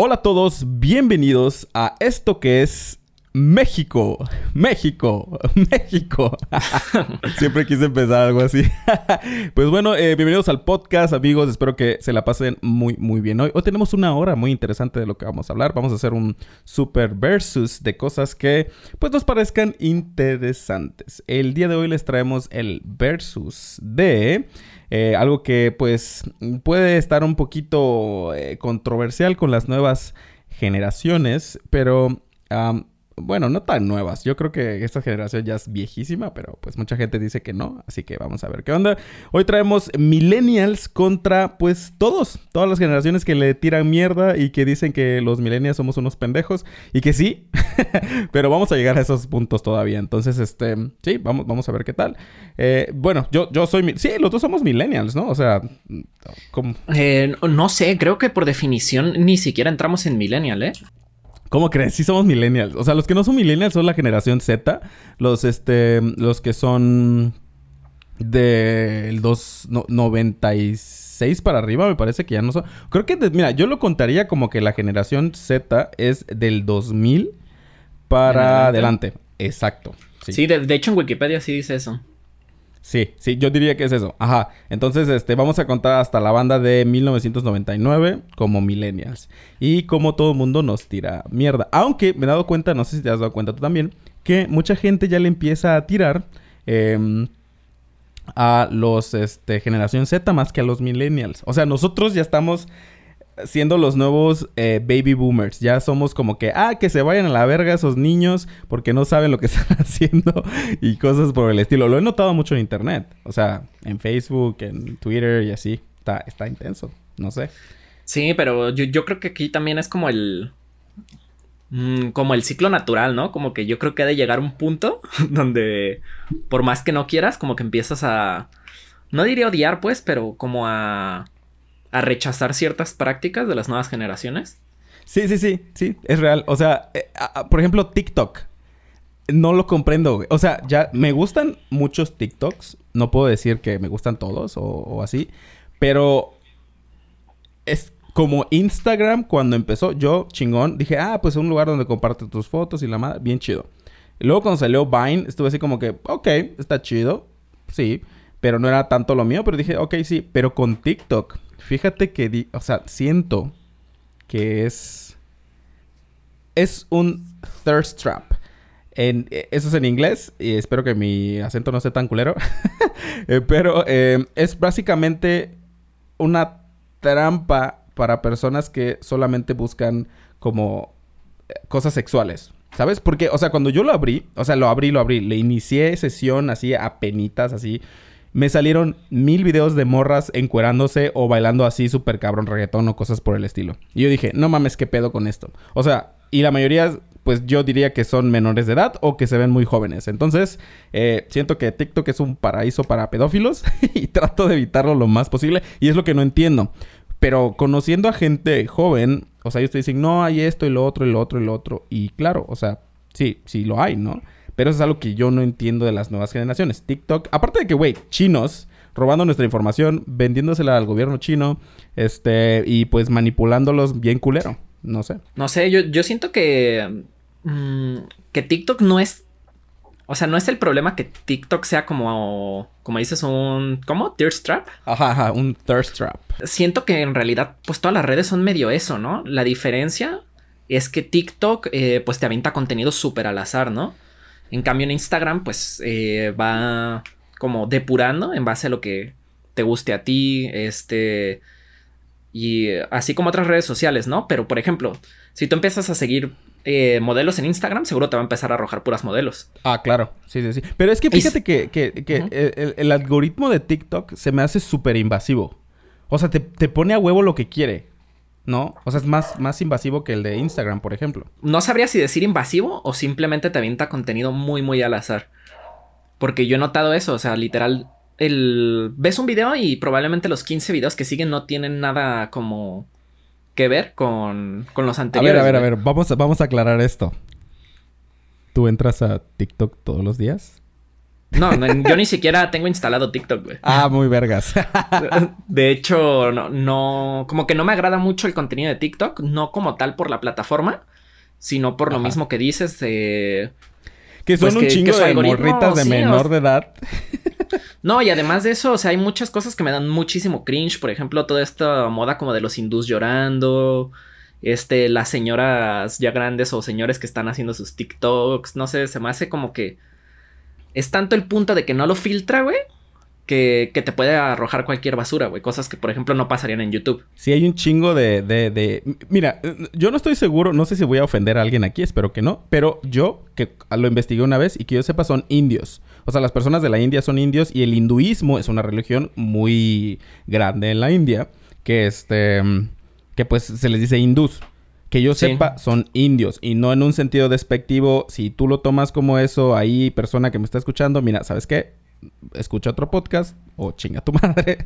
Hola a todos, bienvenidos a esto que es México, México, México. Siempre quise empezar algo así. pues bueno, eh, bienvenidos al podcast, amigos. Espero que se la pasen muy, muy bien. Hoy, hoy tenemos una hora muy interesante de lo que vamos a hablar. Vamos a hacer un super versus de cosas que pues nos parezcan interesantes. El día de hoy les traemos el versus de eh, algo que pues puede estar un poquito eh, controversial con las nuevas generaciones, pero bueno, no tan nuevas. Yo creo que esta generación ya es viejísima, pero pues mucha gente dice que no. Así que vamos a ver qué onda. Hoy traemos millennials contra pues todos, todas las generaciones que le tiran mierda y que dicen que los millennials somos unos pendejos y que sí, pero vamos a llegar a esos puntos todavía. Entonces, este, sí, vamos, vamos a ver qué tal. Eh, bueno, yo, yo soy, sí, los dos somos millennials, ¿no? O sea, ¿cómo? Eh, no sé, creo que por definición ni siquiera entramos en millennial, ¿eh? ¿Cómo crees? Sí somos millennials. O sea, los que no son millennials son la generación Z. Los, este, los que son del 96 para arriba, me parece que ya no son. Creo que, mira, yo lo contaría como que la generación Z es del 2000 para adelante. Exacto. Sí, de, hecho en Wikipedia sí dice eso. Sí, sí, yo diría que es eso. Ajá. Entonces, este, vamos a contar hasta la banda de 1999 como millennials. Y como todo el mundo nos tira mierda. Aunque me he dado cuenta, no sé si te has dado cuenta tú también, que mucha gente ya le empieza a tirar em, a los, este, generación Z más que a los millennials. O sea, nosotros ya estamos siendo los nuevos eh, baby boomers. Ya somos como que, ah, que se vayan a la verga esos niños porque no saben lo que están haciendo y cosas por el estilo. Lo he notado mucho en internet. O sea, en Facebook, en Twitter y así. Está, está intenso. No sé. Sí, pero yo, creo que aquí también es como el. Mm, como el ciclo natural, ¿no? Como que yo creo que ha de llegar un punto donde, por más que no quieras, como que empiezas a. No diría odiar, pues, pero como a a rechazar ciertas prácticas de las nuevas generaciones. Sí, sí, sí, sí, es real. O sea, eh, por ejemplo, TikTok. No lo comprendo, O sea, ya me gustan muchos TikToks. No puedo decir que me gustan todos o, así. Pero es como Instagram cuando empezó. Yo, chingón, dije, ah, pues un lugar donde comparte tus fotos y la madre. Bien chido. Y luego cuando salió Vine, estuve así como que, ok, está chido. Sí. Pero no era tanto lo mío. Pero dije, ok, sí. Pero con TikTok Fíjate que, o sea, siento que es es un thirst trap. Eh, eso es en inglés y espero que mi acento no sea tan culero. Eh, pero eh, es básicamente una trampa para personas que solamente buscan como cosas sexuales. ¿Sabes? Porque, o sea, cuando yo lo abrí, o sea, lo abrí, lo abrí, le inicié sesión así a penitas, así me salieron mil videos de morras encuerándose o bailando así súper cabrón reggaetón o cosas por el estilo. Y yo dije, no mames, ¿qué pedo con esto? O sea, y la mayoría, pues yo diría que son menores de edad o que se ven muy jóvenes. Entonces, eh, siento que TikTok es un paraíso para pedófilos y trato de evitarlo lo más posible. Y es lo que no entiendo. Pero conociendo a gente joven, o sea, ellos te dicen, no, hay esto y lo otro y lo otro y lo otro. Y claro, o sea, sí, sí lo hay, ¿no? Pero eso es algo que yo no entiendo de las nuevas generaciones. TikTok, aparte de que, güey, chinos robando nuestra información, vendiéndosela al gobierno chino, este, y pues manipulándolos bien culero. No sé. No sé, yo, yo siento que. Mm, que TikTok no es. O sea, no es el problema que TikTok sea como. Como dices, un. ¿Cómo? ¿Thirst trap? Ajá, ajá, un thirst trap. Siento que en realidad, pues todas las redes son medio eso, ¿no? La diferencia es que TikTok, eh, pues te avienta contenido súper al azar, ¿no? En cambio en Instagram pues eh, va como depurando en base a lo que te guste a ti, este... Y así como otras redes sociales, ¿no? Pero por ejemplo, si tú empiezas a seguir eh, modelos en Instagram, seguro te va a empezar a arrojar puras modelos. Ah, claro. Sí, sí, sí. Pero es que fíjate que, que, el, algoritmo de TikTok se me hace súper invasivo. O sea, te, te, pone a huevo lo que quiere. ¿No? O sea, es más, más invasivo que el de Instagram, por ejemplo. No sabría si decir invasivo o simplemente te avienta contenido muy, muy al azar. Porque yo he notado eso, o sea, literal, el... ves un video y probablemente los 15 videos que siguen no tienen nada como que ver con, con los anteriores. A ver, a ver, a ver, vamos, vamos a aclarar esto. ¿Tú entras a TikTok todos los días? No, yo ni siquiera tengo instalado TikTok, güey. Ah, muy vergas. de hecho, no, no, como que no me agrada mucho el contenido de TikTok, no como tal por la plataforma, sino por lo mismo que dices de... Que son pues un chingo de morritas de menor de edad. No, y además de eso, o sea, hay muchas cosas que me dan muchísimo cringe. Por ejemplo, toda esta moda como de los hindús llorando. Este, las señoras ya grandes o señores que están haciendo sus TikToks. No sé, se me hace como que. Es tanto el punto de que no lo filtra, güey que, te puede arrojar cualquier basura, güey. Cosas que, por ejemplo, no pasarían en YouTube. Sí, hay un chingo de, de, de, Mira, yo no estoy seguro, no sé si voy a ofender a alguien aquí, espero que no. Pero yo, que lo investigué una vez y que yo sepa, son indios. O sea, las personas de la India son indios y el hinduismo es una religión muy grande en la India. Que este... Que pues se les dice hindús que yo sepa, son indios. Y no en un sentido despectivo. Si tú lo tomas como eso, ahí, persona que me está escuchando, mira, ¿sabes qué? escucha otro podcast o chinga tu madre.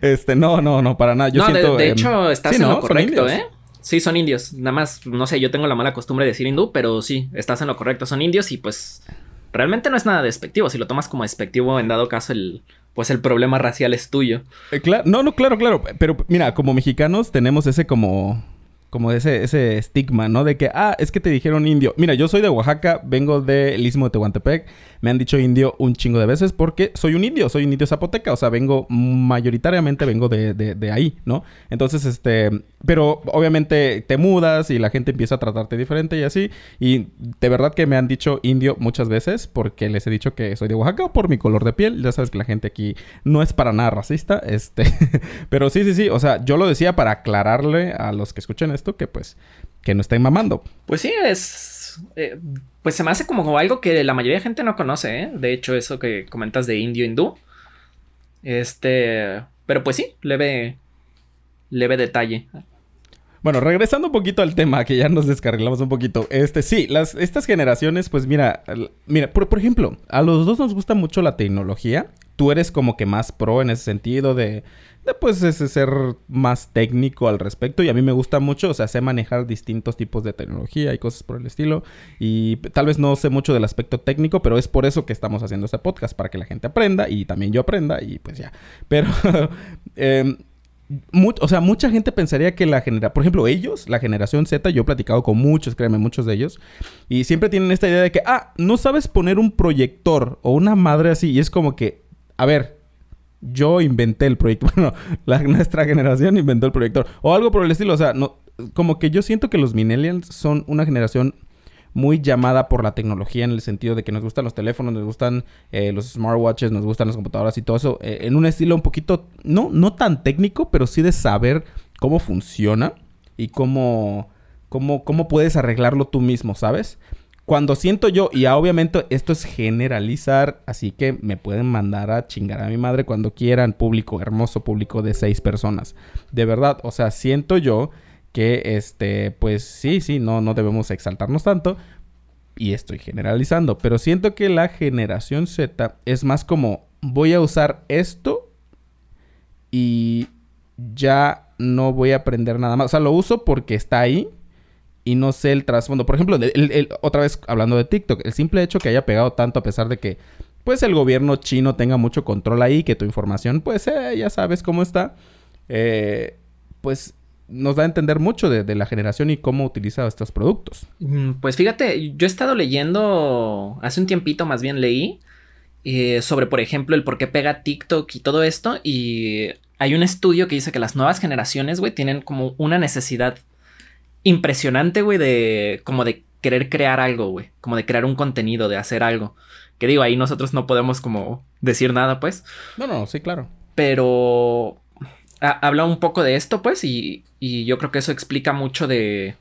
este, no, no, no, para nada. Yo no, siento, de, hecho, estás en lo correcto, ¿eh? Sí, son indios. Nada más, no sé, yo tengo la mala costumbre de decir hindú, pero sí, estás en lo correcto. Son indios y pues realmente no es nada despectivo. Si lo tomas como despectivo, en dado caso, el, pues el problema racial es tuyo. Eh, claro, no, no, claro, claro. Pero mira, como mexicanos tenemos ese como como ese, ese estigma, ¿no? De que, ah, es que te dijeron indio. Mira, yo soy de Oaxaca, vengo del istmo de Tehuantepec. Me han dicho indio un chingo de veces porque soy un indio, soy un indio zapoteca. O sea, vengo, mayoritariamente vengo de, de, de ahí, ¿no? Entonces, este, pero obviamente te mudas y la gente empieza a tratarte diferente y así. Y de verdad que me han dicho indio muchas veces porque les he dicho que soy de Oaxaca por mi color de piel. Ya sabes que la gente aquí no es para nada racista, este. pero sí, sí, sí. O sea, yo lo decía para aclararle a los que escuchen esto que pues que no estén mamando. Pues sí, es... Eh, pues se me hace como algo que la mayoría de gente no conoce, ¿eh? De hecho, eso que comentas de indio hindú. Este... Pero pues sí, leve... Leve detalle. Bueno, regresando un poquito al tema, que ya nos descarrilamos un poquito. Este, sí, las, estas generaciones, pues mira, mira, por, por ejemplo, a los dos nos gusta mucho la tecnología. Tú eres como que más pro en ese sentido de, pues ese ser más técnico al respecto y a mí me gusta mucho, o sea, sé manejar distintos tipos de tecnología y cosas por el estilo y tal vez no sé mucho del aspecto técnico, pero es por eso que estamos haciendo este podcast, para que la gente aprenda y también yo aprenda y pues ya. Pero, o sea, mucha gente pensaría que la generación, por ejemplo, ellos, la generación Z, yo he platicado con muchos, créeme, muchos de ellos, y siempre tienen esta idea de que, ah, no sabes poner un proyector o una madre así, y es como que, a ver, yo inventé el proyecto. Bueno, la, nuestra generación inventó el proyector. O algo por el estilo. O sea, no, como que yo siento que los millennials son una generación muy llamada por la tecnología en el sentido de que nos gustan los teléfonos, nos gustan eh, los smartwatches, nos gustan las computadoras y todo eso. Eh, en un estilo un poquito, no, no tan técnico, pero sí de saber cómo funciona y cómo, cómo, cómo puedes arreglarlo tú mismo, ¿sabes? Cuando siento yo, y obviamente esto es generalizar, así que me pueden mandar a chingar a mi madre cuando quieran, público, hermoso público de seis personas. De verdad, o sea, siento yo que este, pues sí, sí, no, no debemos exaltarnos tanto. Y estoy generalizando, pero siento que la generación Z es más como voy a usar esto y ya no voy a aprender nada más. O sea, lo uso porque está ahí y no sé el trasfondo. Por ejemplo, otra vez hablando de TikTok, el simple hecho que haya pegado tanto a pesar de que pues el gobierno chino tenga mucho control ahí, que tu información pues eh, ya sabes cómo está, eh, pues nos da a entender mucho de, la generación y cómo utiliza estos productos. Mm, pues fíjate, yo he estado leyendo, hace un tiempito más bien leí, eh, sobre por ejemplo el por qué pega TikTok y todo esto, y hay un estudio que dice que las nuevas generaciones, güey, tienen como una necesidad impresionante, güey, de como de querer crear algo, güey, como de crear un contenido, de hacer algo. Que digo, ahí nosotros no podemos como decir nada, pues. No, no, sí, claro. Pero habla un poco de esto, pues, y, y, yo creo que eso explica mucho de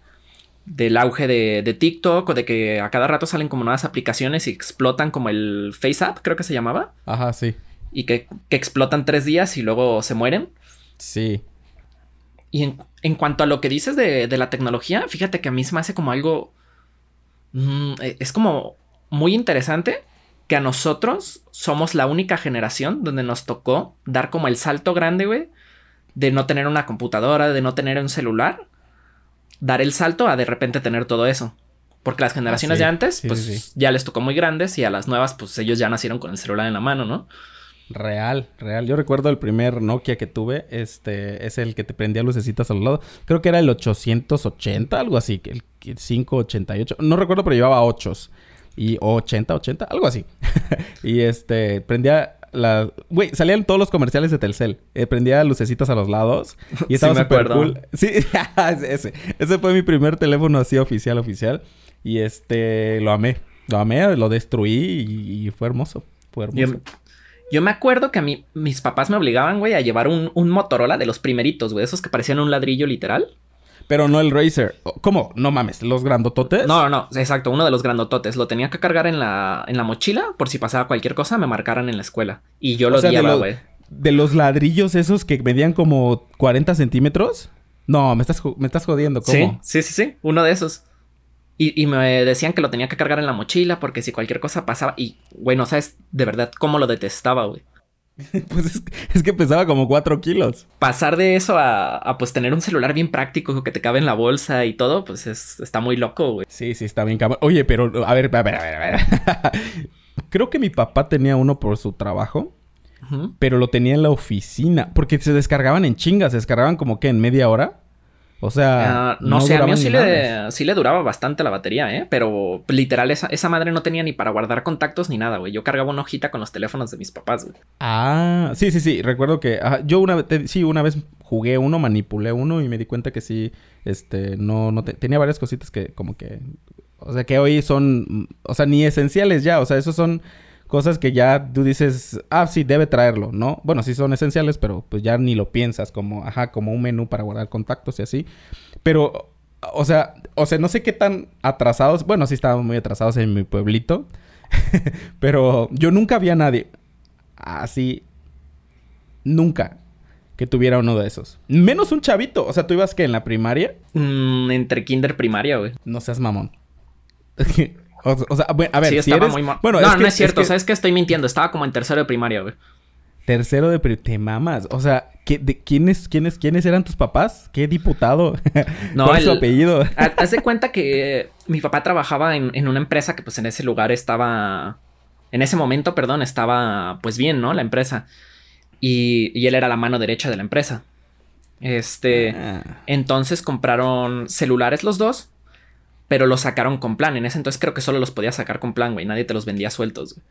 del auge de, de, TikTok o de que a cada rato salen como nuevas aplicaciones y explotan como el FaceApp, creo que se llamaba. Ajá, sí. Y que, que explotan tres días y luego se mueren. Sí. Y en, cuanto a lo que dices de, la tecnología, fíjate que a mí se me hace como algo... Mm, e, es como muy interesante que a nosotros somos la única generación donde nos tocó dar como el salto grande, güey, de no tener una computadora, de no tener un celular, dar el salto a de repente tener todo eso. Porque las generaciones Ah, sí. de antes, Sí, pues sí, ya les tocó muy grandes y a las nuevas, pues ellos ya nacieron con el celular en la mano, ¿no? Real, real. Yo recuerdo el primer Nokia que tuve, este, es el que te prendía lucecitas a los lados. Creo que era el 880, algo así, el 588. No recuerdo, pero llevaba 8 y o 80, 80, algo así. y este, prendía la... Güey, salían todos los comerciales de Telcel. Eh, prendía lucecitas a los lados. Y Sí, estaba súper acuerdo. cool. Sí, ese. Ese fue mi primer teléfono así oficial, oficial. Y este, lo amé. Lo amé, lo destruí y, y fue hermoso. Fue hermoso. Yo, yo me acuerdo que a mí, mis papás me obligaban, güey, a llevar un, un Motorola de los primeritos, güey, esos que parecían un ladrillo literal. Pero no el Razer. ¿Cómo? No mames, los grandototes. No, no, no, exacto, uno de los grandototes. Lo tenía que cargar en la, en la mochila por si pasaba cualquier cosa, me marcaran en la escuela. Y yo lo sea, odiaba, güey. De los ladrillos esos que medían como 40 centímetros. No, me estás, me estás jodiendo. Sí, ¿Cómo? sí, sí, sí, uno de esos. Y, y me decían que lo tenía que cargar en la mochila porque si cualquier cosa pasaba. Y, güey, no sabes de verdad cómo lo detestaba, güey. pues es, es que pesaba como 4 kilos. Pasar de eso a, a, pues tener un celular bien práctico que te cabe en la bolsa y todo, pues es, está muy loco, güey. Sí, sí, está bien cabrón. Oye, pero a ver, a ver, a ver, a ver. Creo que mi papá tenía uno por su trabajo, pero lo tenía en la oficina. Porque se descargaban en chingas, se descargaban como que en media hora. O sea, Ah, no, sé, a mí sí le, sí le duraba bastante la batería, ¿eh? Pero literal, esa, esa madre no tenía ni para guardar contactos ni nada, güey. Yo cargaba una hojita con los teléfonos de mis papás, güey. Ah, sí, sí, sí. Recuerdo que ajá, yo una vez, te- sí, una vez jugué uno, manipulé uno y me di cuenta que sí, este, no, no te- tenía varias cositas que como que, o sea, que hoy son, o sea, ni esenciales ya, o sea, esos son cosas que ya tú dices, ah, sí, debe traerlo, ¿no? Bueno, sí son esenciales, pero pues ya ni lo piensas como, ajá, como un menú para guardar contactos y así. Pero, o sea, o sea, no sé qué tan atrasados, bueno, sí estábamos muy atrasados en mi pueblito, pero yo nunca vi a nadie así, nunca que tuviera uno de esos. Menos un chavito, o sea, tú ibas que en la primaria, Mm, entre kinder primaria, güey. no seas mamón. o, o sea, bueno, a ver, sí, si estaba eres... muy Bueno, no, es que- no es cierto, que ¿sabes qué? Estoy mintiendo. Estaba como en tercero de primaria, güey. Tercero de pri- te mamas, o sea, ¿qué, de, ¿quiénes, quiénes, ¿quiénes eran tus papás? ¿Qué diputado? No, ¿Cuál es su el- apellido? Ha- Haz de cuenta que mi papá trabajaba en, en una empresa que pues en ese lugar estaba... En ese momento, perdón, estaba pues bien, ¿no? La empresa. Y, y él era la mano derecha de la empresa. Este... Ah. Entonces compraron celulares los dos, pero los sacaron con plan. En ese entonces creo que solo los podías sacar con plan, güey. Nadie te los vendía sueltos, güey.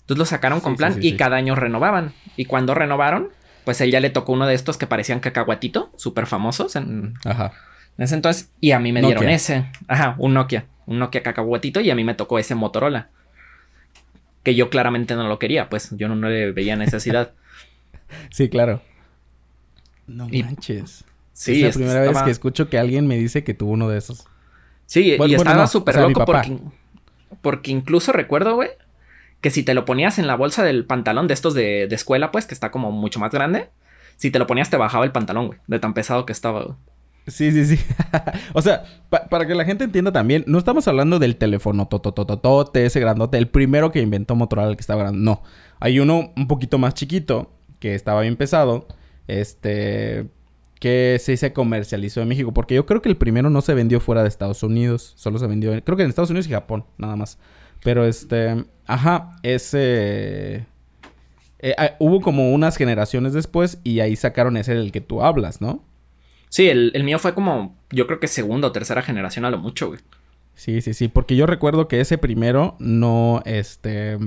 Entonces los sacaron con plan sí, sí, y sí. cada año renovaban. Y cuando renovaron, pues él ya le tocó uno de estos que parecían cacahuatito, súper famosos en, Ajá. en ese entonces. Y a mí me dieron ese. Ajá, un Nokia. Un Nokia cacahuatito y a mí me tocó ese Motorola. Que yo claramente no lo quería, pues yo no, no le veía necesidad. Sí, claro. No Y- manches. Sí, es la primera vez que escucho que alguien me dice que tuvo uno de esos. Sí, Bueno, y bueno, estaba no, súper o sea, loco porque, porque incluso recuerdo, güey, que si te lo ponías en la bolsa del pantalón de estos de, de escuela, pues, que está como mucho más grande, si te lo ponías te bajaba el pantalón, güey, de tan pesado que estaba, güey. Sí, sí, sí. o sea, pa- para que la gente entienda también, no estamos hablando del teléfono totototote, ese grandote, el primero que inventó Motorola, el que estaba grande. No. Hay uno un poquito más chiquito, que estaba bien pesado, este, que sí se comercializó en México. Porque yo creo que el primero no se vendió fuera de Estados Unidos, solo se vendió, en- creo que en Estados Unidos y Japón, nada más. Pero este, ajá, ese... eh, ah, hubo como unas generaciones después y ahí sacaron ese del que tú hablas, ¿no? Sí, el, el mío fue como, yo creo que segunda o tercera generación a lo mucho, güey. Sí, sí, sí, porque yo recuerdo que ese primero no, este,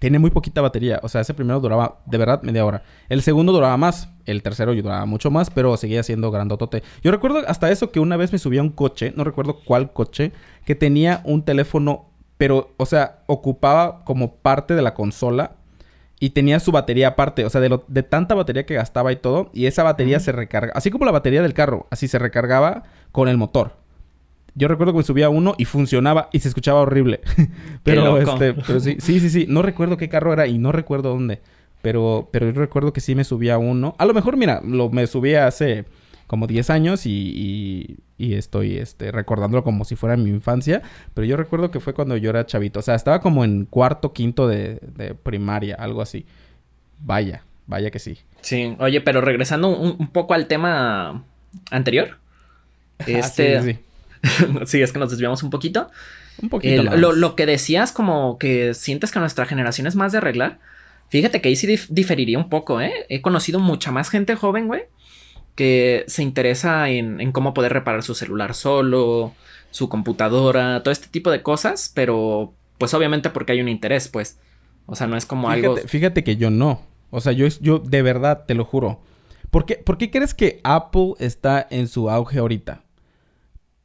tiene muy poquita batería, o sea, ese primero duraba de verdad media hora. El segundo duraba más, el tercero duraba mucho más, pero seguía siendo grandotote. Yo recuerdo hasta eso que una vez me subí a un coche, no recuerdo cuál coche, que tenía un teléfono, pero, o sea, ocupaba como parte de la consola y tenía su batería aparte, o sea, de, lo, de tanta batería que gastaba y todo, y esa batería se recarga, así como la batería del carro, así se recargaba con el motor. Yo recuerdo que me subía uno y funcionaba y se escuchaba horrible. pero este, pero sí, sí, sí, sí, no recuerdo qué carro era y no recuerdo dónde. Pero, pero yo recuerdo que sí me subía uno. A lo mejor, mira, lo me subí hace como 10 años y, y, y estoy este, recordándolo como si fuera mi infancia. Pero yo recuerdo que fue cuando yo era chavito. O sea, estaba como en cuarto, quinto de, de primaria, algo así. Vaya, vaya que sí. Sí, oye, pero regresando un, un poco al tema anterior. Este, Ah, sí, sí, sí. sí, es que nos desviamos un poquito. Un poquito. Lo, lo que decías, como que sientes que nuestra generación es más de arreglar. Fíjate que ahí sí dif- diferiría un poco, ¿eh? He conocido mucha más gente joven, güey, que se interesa en, cómo poder reparar su celular solo, su computadora, todo este tipo de cosas, pero pues obviamente porque hay un interés, pues. O sea, no es como algo... fíjate que yo no. O sea, yo, yo de verdad te lo juro. ¿Por qué, por qué crees que Apple está en su auge ahorita?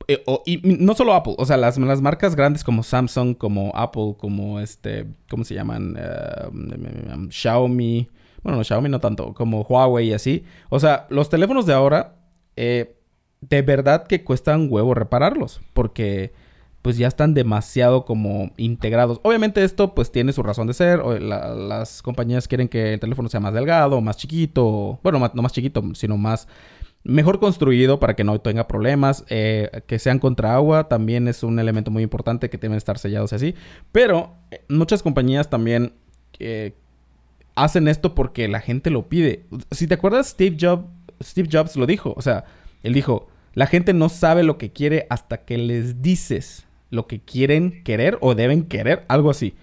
Eh, y no solo Apple, o sea, las, las marcas grandes como Samsung, como Apple, como este, ¿cómo se llaman? Eh, Xiaomi. Bueno, no, Xiaomi no tanto, como Huawei y así. O sea, los teléfonos de ahora, eh, de verdad que cuestan huevo repararlos, porque pues ya están demasiado como integrados. Obviamente esto pues tiene su razón de ser. las compañías quieren que el teléfono sea más delgado, más chiquito. Bueno, no más chiquito, sino más mejor construido para que no tenga problemas. eh, que sean contra agua también es un elemento muy importante que deben estar sellados y así. Pero eh, muchas compañías también eh, hacen esto porque la gente lo pide. Si te acuerdas, Steve Jobs, Steve Jobs lo dijo. O sea, él dijo, la gente no sabe lo que quiere hasta que les dices lo que quieren querer o deben querer, algo así.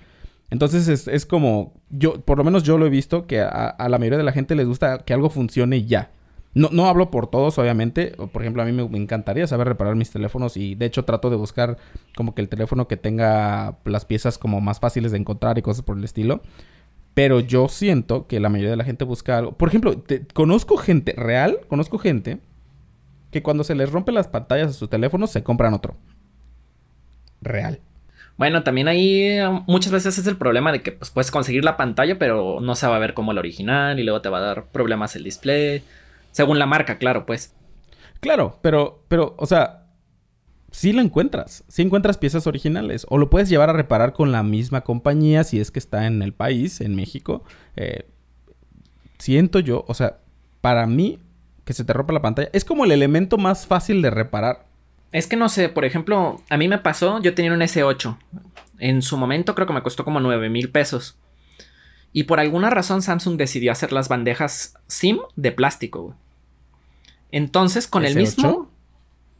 Entonces es, como, yo, por lo menos yo lo he visto, que a, a la mayoría de la gente les gusta que algo funcione ya. No, no hablo por todos, obviamente. Por ejemplo, a mí me, encantaría saber reparar mis teléfonos y de hecho trato de buscar como que el teléfono que tenga las piezas como más fáciles de encontrar y cosas por el estilo. Pero yo siento que la mayoría de la gente busca algo. Por ejemplo, conozco gente real, conozco gente que cuando se les rompe las pantallas a sus teléfonos se compran otro. Real. Bueno, también ahí eh, muchas veces es el problema de que pues, puedes conseguir la pantalla, pero no se va a ver como la original y luego te va a dar problemas el display. Según la marca, claro, pues. Claro, pero, pero, o sea, sí lo encuentras. Sí encuentras piezas originales. O lo puedes llevar a reparar con la misma compañía si es que está en el país, en México. Eh, siento yo, o sea, para mí, que se te rompa la pantalla, es como el elemento más fácil de reparar. Es que no sé, por ejemplo, a mí me pasó, yo tenía un S8. En su momento creo que me costó como 9 mil pesos. Y por alguna razón Samsung decidió hacer las bandejas SIM de plástico, güey. Entonces, con el ¿S8? mismo...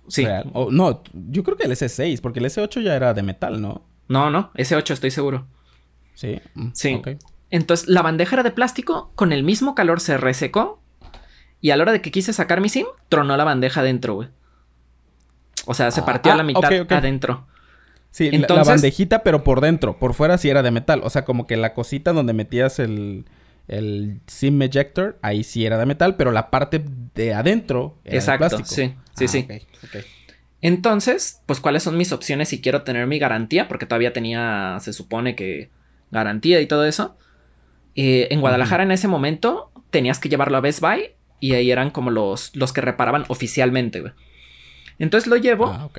Sí. Real. O, no, yo creo que el S6, porque el S8 ya era de metal, ¿no? No, no, S8 estoy seguro. Sí. mm, Sí. Entonces, la bandeja era de plástico, con el mismo calor se resecó. Y a la hora de que quise sacar mi SIM, tronó la bandeja adentro, güey. O sea, se Ah, partió a ah, la mitad adentro. Sí, la- la, bandejita, pero por dentro. Por fuera sí era de metal. O sea, como que la cosita donde metías el, el SIM ejector, ahí sí era de metal, pero la parte de adentro era Exacto, de plástico. sí, sí, Ah, sí. ok, ok. Entonces, pues, ¿cuáles son mis opciones si quiero tener mi garantía? Porque todavía tenía, se supone que garantía y todo eso. Eh, en Guadalajara en ese momento tenías que llevarlo a Best Buy y ahí eran como los, los que reparaban oficialmente, güey. Entonces lo llevo Ah, ok.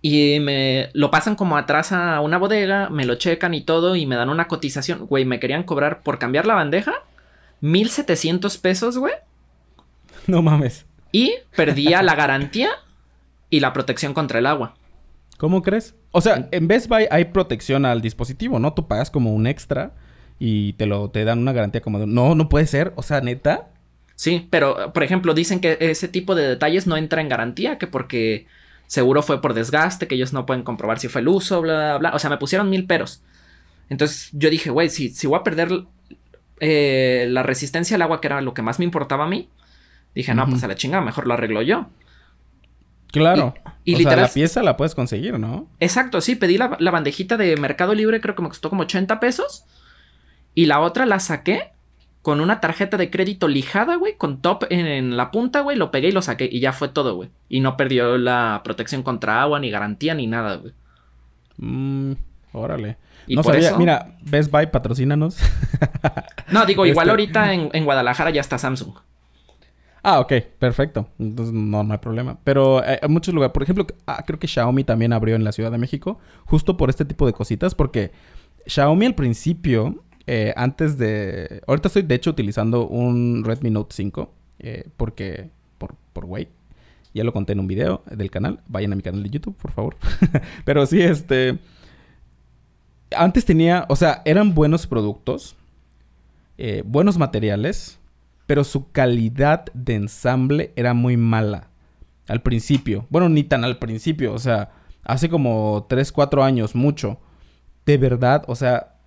Y me lo pasan como atrás a una bodega, me lo checan y todo y me dan una cotización. Güey, me querían cobrar por cambiar la bandeja 1700 pesos, güey. No mames. Y perdía la garantía y la protección contra el agua. ¿Cómo crees? O sea, en Best Buy hay protección al dispositivo, ¿no? Tú pagas como un extra y te lo te dan una garantía como de... No, no puede ser. O sea, neta. Sí, pero por ejemplo dicen que ese tipo de detalles no entra en garantía, que porque seguro fue por desgaste, que ellos no pueden comprobar si fue el uso, bla, bla, bla. O sea, me pusieron mil peros. Entonces yo dije, güey, si, si voy a perder eh, la resistencia al agua, que era lo que más me importaba a mí, dije, no, pues a la chingada, mejor lo arreglo yo. Claro. Y- y o literal- sea, la pieza la puedes conseguir, ¿no? Exacto, sí, pedí la, la bandejita de Mercado Libre, creo que me costó como 80 pesos. Y la otra la saqué con una tarjeta de crédito lijada, güey, con top en, en la punta, güey, lo pegué y lo saqué. Y ya fue todo, güey. Y no perdió la protección contra agua, ni garantía, ni nada, güey. Mm, órale. Y no por sabía. eso- Mira, Best Buy, patrocínanos. No, digo, igual Este- ahorita en, en Guadalajara ya está Samsung. Ah, ok, perfecto. Entonces no, no hay problema. Pero eh, hay muchos lugares, por ejemplo, ah, creo que Xiaomi también abrió en la Ciudad de México, justo por este tipo de cositas, porque Xiaomi al principio, eh, antes de... Ahorita estoy de hecho utilizando un Redmi Note 5, eh, porque... Por, por güey. Ya lo conté en un video del canal. Vayan a mi canal de YouTube, por favor. Pero sí, este... Antes tenía, o sea, eran buenos productos, eh, buenos materiales, pero su calidad de ensamble era muy mala. Al principio. Bueno, ni tan al principio. O sea, hace como 3, 4 años, mucho. De verdad, o sea,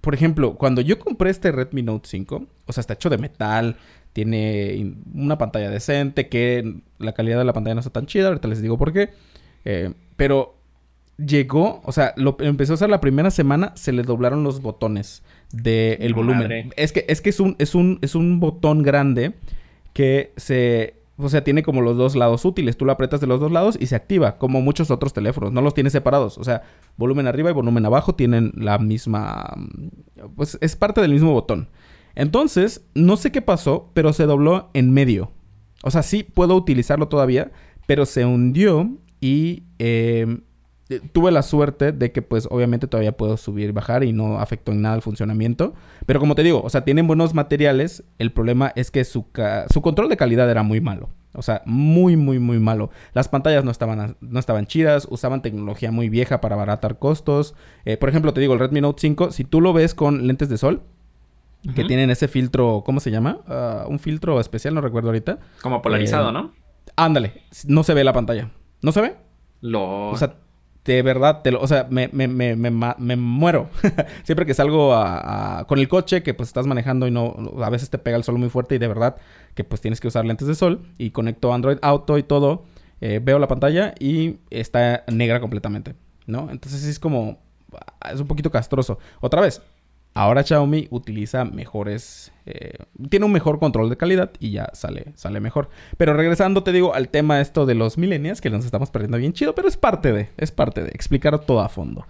por ejemplo, cuando yo compré este Redmi Note 5, o sea, está hecho de metal, tiene una pantalla decente, que la calidad de la pantalla no está tan chida, ahorita les digo por qué. Eh, pero llegó, o sea, lo empezó a usar la primera semana, se le doblaron los botones del volumen. Es que, es que es un, es un, es un botón grande que se. O sea, tiene como los dos lados útiles. Tú lo apretas de los dos lados y se activa, como muchos otros teléfonos. No los tiene separados. O sea, volumen arriba y volumen abajo tienen la misma. Pues es parte del mismo botón. Entonces, no sé qué pasó, pero se dobló en medio. O sea, sí puedo utilizarlo todavía, pero se hundió y eh, tuve la suerte de que pues obviamente todavía puedo subir y bajar y no afectó en nada el funcionamiento. Pero como te digo, o sea, tienen buenos materiales. El problema es que su, su control de calidad era muy malo. O sea, muy, muy, muy malo. Las pantallas no estaban, no estaban chidas, usaban tecnología muy vieja para abaratar costos. Eh, por ejemplo, te digo, el Redmi Note 5, si tú lo ves con lentes de sol, que tienen ese filtro, ¿cómo se llama? Ah, un filtro especial, no recuerdo ahorita. Como polarizado, eh, ¿no? Ándale, no se ve la pantalla. ¿No se ve? Lo... O sea, de verdad, te lo, o sea, me, me, me, me muero. Siempre que salgo a, con el coche, que pues estás manejando y no, a veces te pega el sol muy fuerte y de verdad que pues tienes que usar lentes de sol y conecto Android Auto y todo, eh, veo la pantalla y está negra completamente, ¿no? Entonces es como, es un poquito castroso. Otra vez, Ahora Xiaomi utiliza mejores, eh, tiene un mejor control de calidad y ya sale, sale mejor. Pero regresando, te digo, al tema esto de los millennials, que nos estamos perdiendo bien chido, pero es parte de, es parte de explicar todo a fondo.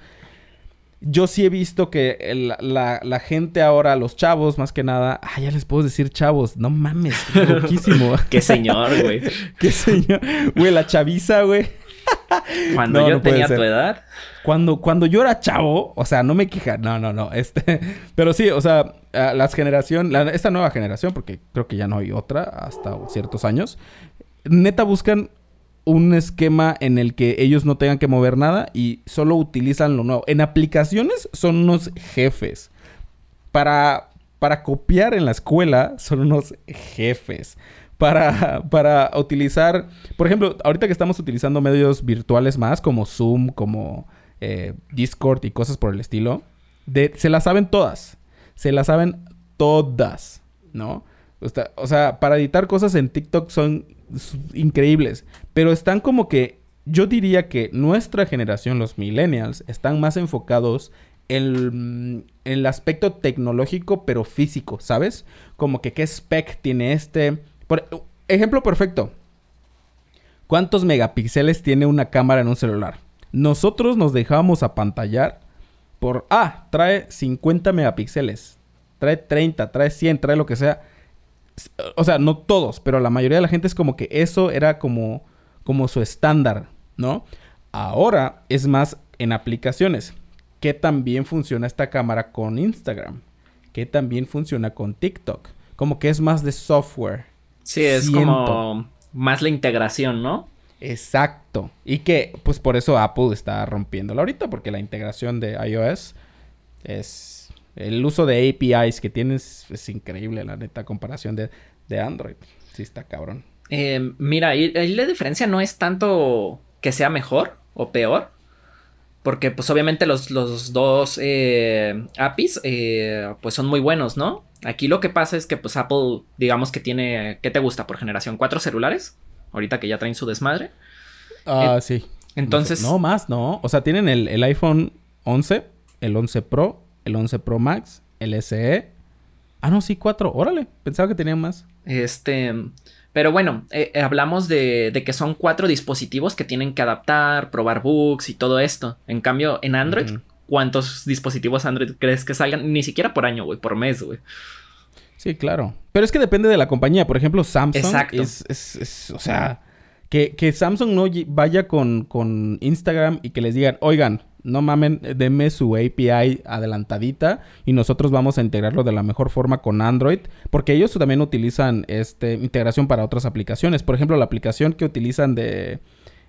Yo sí he visto que la, gente ahora, los chavos más que nada, ah, ya les puedo decir chavos, no mames, loquísimo. Qué señor, güey. Qué señor. Güey, la chaviza, güey. Cuando yo tenía tu edad. Cuando, cuando yo era chavo, o sea, no me queja, no, no, no, este, pero sí, o sea, las generación, esta nueva generación, porque creo que ya no hay otra hasta ciertos años, neta buscan un esquema en el que ellos no tengan que mover nada y solo utilizan lo nuevo. En aplicaciones son unos jefes. Para, para copiar en la escuela son unos jefes para, para utilizar, por ejemplo, ahorita que estamos utilizando medios virtuales más como Zoom, como eh, Discord y cosas por el estilo, se las saben todas, se las saben todas, ¿no? O sea, para editar cosas en TikTok son increíbles, pero están como que, yo diría que nuestra generación, los millennials, están más enfocados en, en el aspecto tecnológico, pero físico, ¿sabes? Como que qué spec tiene este, por, ejemplo perfecto. ¿Cuántos megapíxeles tiene una cámara en un celular? Nosotros nos dejábamos apantallar por, ah, trae 50 megapíxeles, trae 30, trae 100, trae lo que sea. O sea, no todos, pero la mayoría de la gente es como que eso era como, como su estándar, ¿no? Ahora es más en aplicaciones. ¿Qué también funciona esta cámara con Instagram? ¿Qué también funciona con TikTok? Como que es más de software. Sí, es como más la integración, ¿no? Exacto. Y que, pues por eso Apple está rompiéndola ahorita, porque la integración de iOS es. El uso de APIs que tienes es increíble, la neta, comparación de, de Android. Sí, está cabrón. Eh, mira, ahí, la diferencia no es tanto que sea mejor o peor. Porque, pues, obviamente, los, los dos eh, APIs, eh, pues, son muy buenos, ¿no? Aquí lo que pasa es que pues Apple, digamos que tiene, ¿qué te gusta por generación? ¿Cuatro celulares? Ahorita que ya traen su desmadre. Ah, sí. Entonces... No, más, no. O sea, tienen el, iPhone 11, el 11 Pro, el 11 Pro Max, el SE. Ah, no, sí, cuatro. Órale, pensaba que tenían más. Este... Pero bueno, eh, eh, hablamos de, de, que son cuatro dispositivos que tienen que adaptar, probar bugs y todo esto. En cambio, en Android, cuántos dispositivos Android crees que salgan, ni siquiera por año, güey, por mes, güey. Sí, claro. Pero es que depende de la compañía. Por ejemplo, Samsung Exacto. Es, es, o sea, que, que, Samsung no vaya con, con Instagram y que les digan, oigan, no mamen, denme su API adelantadita y nosotros vamos a integrarlo de la mejor forma con Android, porque ellos también utilizan este integración para otras aplicaciones. Por ejemplo, la aplicación que utilizan de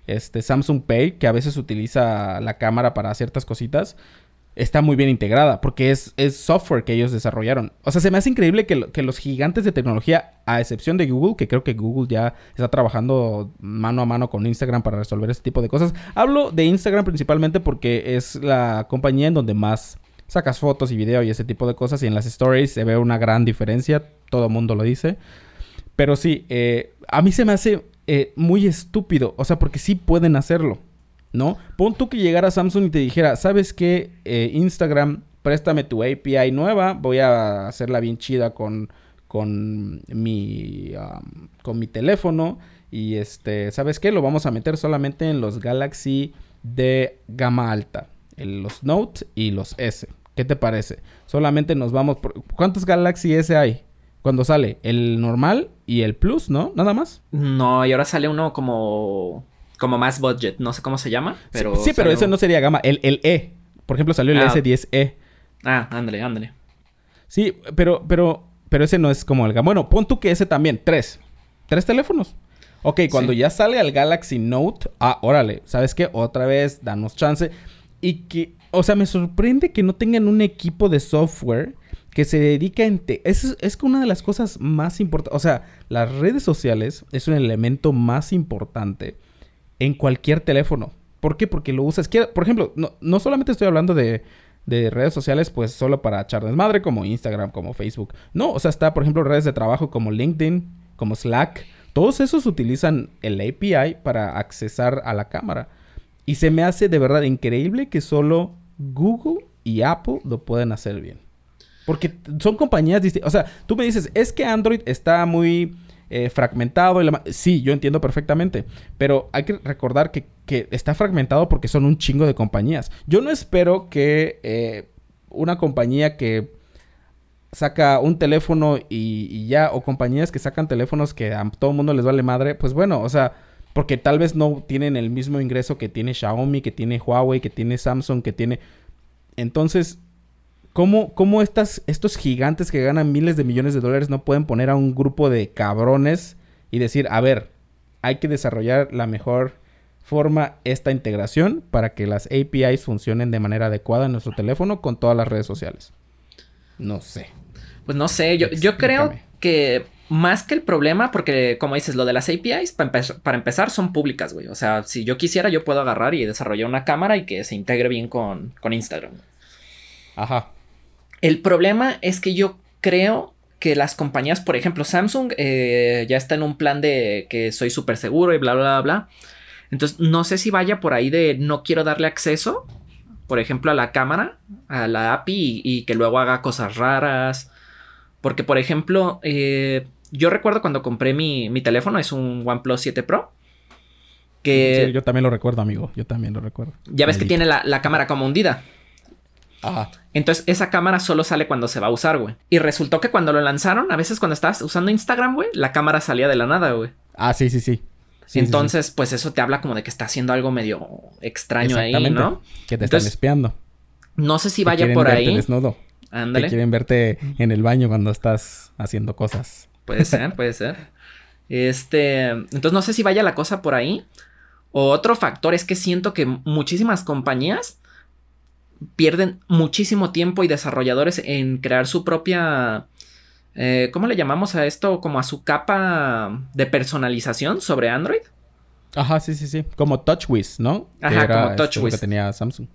este Samsung Pay, que a veces utiliza la cámara para ciertas cositas. está muy bien integrada porque es, es software que ellos desarrollaron. O sea, se me hace increíble que, los gigantes de tecnología, a excepción de Google, que creo que Google ya está trabajando mano a mano con Instagram para resolver este tipo de cosas. Hablo de Instagram principalmente porque es la compañía en donde más sacas fotos y video y ese tipo de cosas y en las stories se ve una gran diferencia, todo mundo lo dice. Pero sí, eh, a mí se me hace eh, muy estúpido, o sea, porque sí pueden hacerlo. ¿no? Pon tú que llegara Samsung y te dijera, ¿sabes qué? Eh, Instagram, préstame tu API nueva, voy a hacerla bien chida con, con, mi, con mi teléfono. Y este, ¿sabes qué? Lo vamos a meter solamente en los Galaxy de gama alta, en los Note y los S. ¿Qué te parece? Solamente nos vamos por... ¿Cuántos Galaxy S hay? Cuando sale el normal y el Plus, ¿no? Nada más. No, y ahora sale uno como como más budget, no sé cómo se llama, pero... Sí, pero ese no sería gama, el, el E. Por ejemplo, salió el ah. S10E. Ah, ándale, ándale. Sí, pero, pero, pero ese no es como el gama. Bueno, pon tú que ese también, tres. Tres teléfonos. Ok, cuando ya sale al Galaxy Note, ah, órale, ¿sabes qué? Otra vez, danos chance. Y que, o sea, me sorprende que no tengan un equipo de software que se dedica en... Es, es una de las cosas más importantes. O sea, las redes sociales es un elemento más importante en cualquier teléfono. ¿Por qué? Porque lo usas. Por ejemplo, no, solamente estoy hablando de, redes sociales, pues solo para echar desmadre, como Instagram, como Facebook. No, o sea, está, por ejemplo, redes de trabajo como LinkedIn, como Slack. Todos esos utilizan el API para accesar a la cámara. Y se me hace de verdad increíble que solo Google y Apple lo pueden hacer bien. Porque son compañías distintas. O sea, tú me dices, es que Android está muy eh, fragmentado. Y Sí, yo entiendo perfectamente. Pero hay que recordar que, está fragmentado porque son un chingo de compañías. Yo no espero que eh, una compañía que saca un teléfono y, ya, o compañías que sacan teléfonos que a todo el mundo les vale madre, pues bueno, o sea, porque tal vez no tienen el mismo ingreso que tiene Xiaomi, que tiene Huawei, que tiene Samsung, que tiene... Entonces, ¿Cómo, cómo estas, estos gigantes que ganan miles de millones de dólares no pueden poner a un grupo de cabrones y decir, a ver, hay que desarrollar la mejor forma esta integración para que las APIs funcionen de manera adecuada en nuestro teléfono con todas las redes sociales? No sé. Pues no sé, yo, yo creo que más que el problema, porque como dices, lo de las APIs, para, para empezar, son públicas, güey. O sea, si yo quisiera, yo puedo agarrar y desarrollar una cámara y que se integre bien con, con Instagram. Ajá. El problema es que yo creo que las compañías, por ejemplo, Samsung eh, ya está en un plan de que soy súper seguro y bla, bla, bla, Entonces, no sé si vaya por ahí de no quiero darle acceso, por ejemplo, a la cámara, a la API y, que luego haga cosas raras. Porque, por ejemplo, eh, yo recuerdo cuando compré mi, teléfono, es un OnePlus 7 Pro. Que... Sí, yo también lo recuerdo, amigo. Yo también lo recuerdo. Ya ves que tiene la, la cámara como hundida. Ajá. Entonces esa cámara solo sale cuando se va a usar, güey. Y resultó que cuando lo lanzaron, a veces cuando estabas usando Instagram, güey, la cámara salía de la nada, güey. Ah, sí, sí, sí. Entonces, pues eso te habla como de que está haciendo algo medio extraño ahí, ¿no? Que te están espiando. No sé si vaya por ahí. desnudo. Ándale. Que quieren verte en el baño cuando estás haciendo cosas. Puede ser, puede ser. Este, entonces no sé si vaya la cosa por ahí. O otro factor es que siento que muchísimas compañías pierden muchísimo tiempo y desarrolladores en crear su propia... Eh, ¿Cómo le llamamos a esto? Como a su capa de personalización sobre Android. Ajá, sí, sí, sí. Como TouchWiz, ¿no? Ajá, como este, TouchWiz. que tenía Samsung.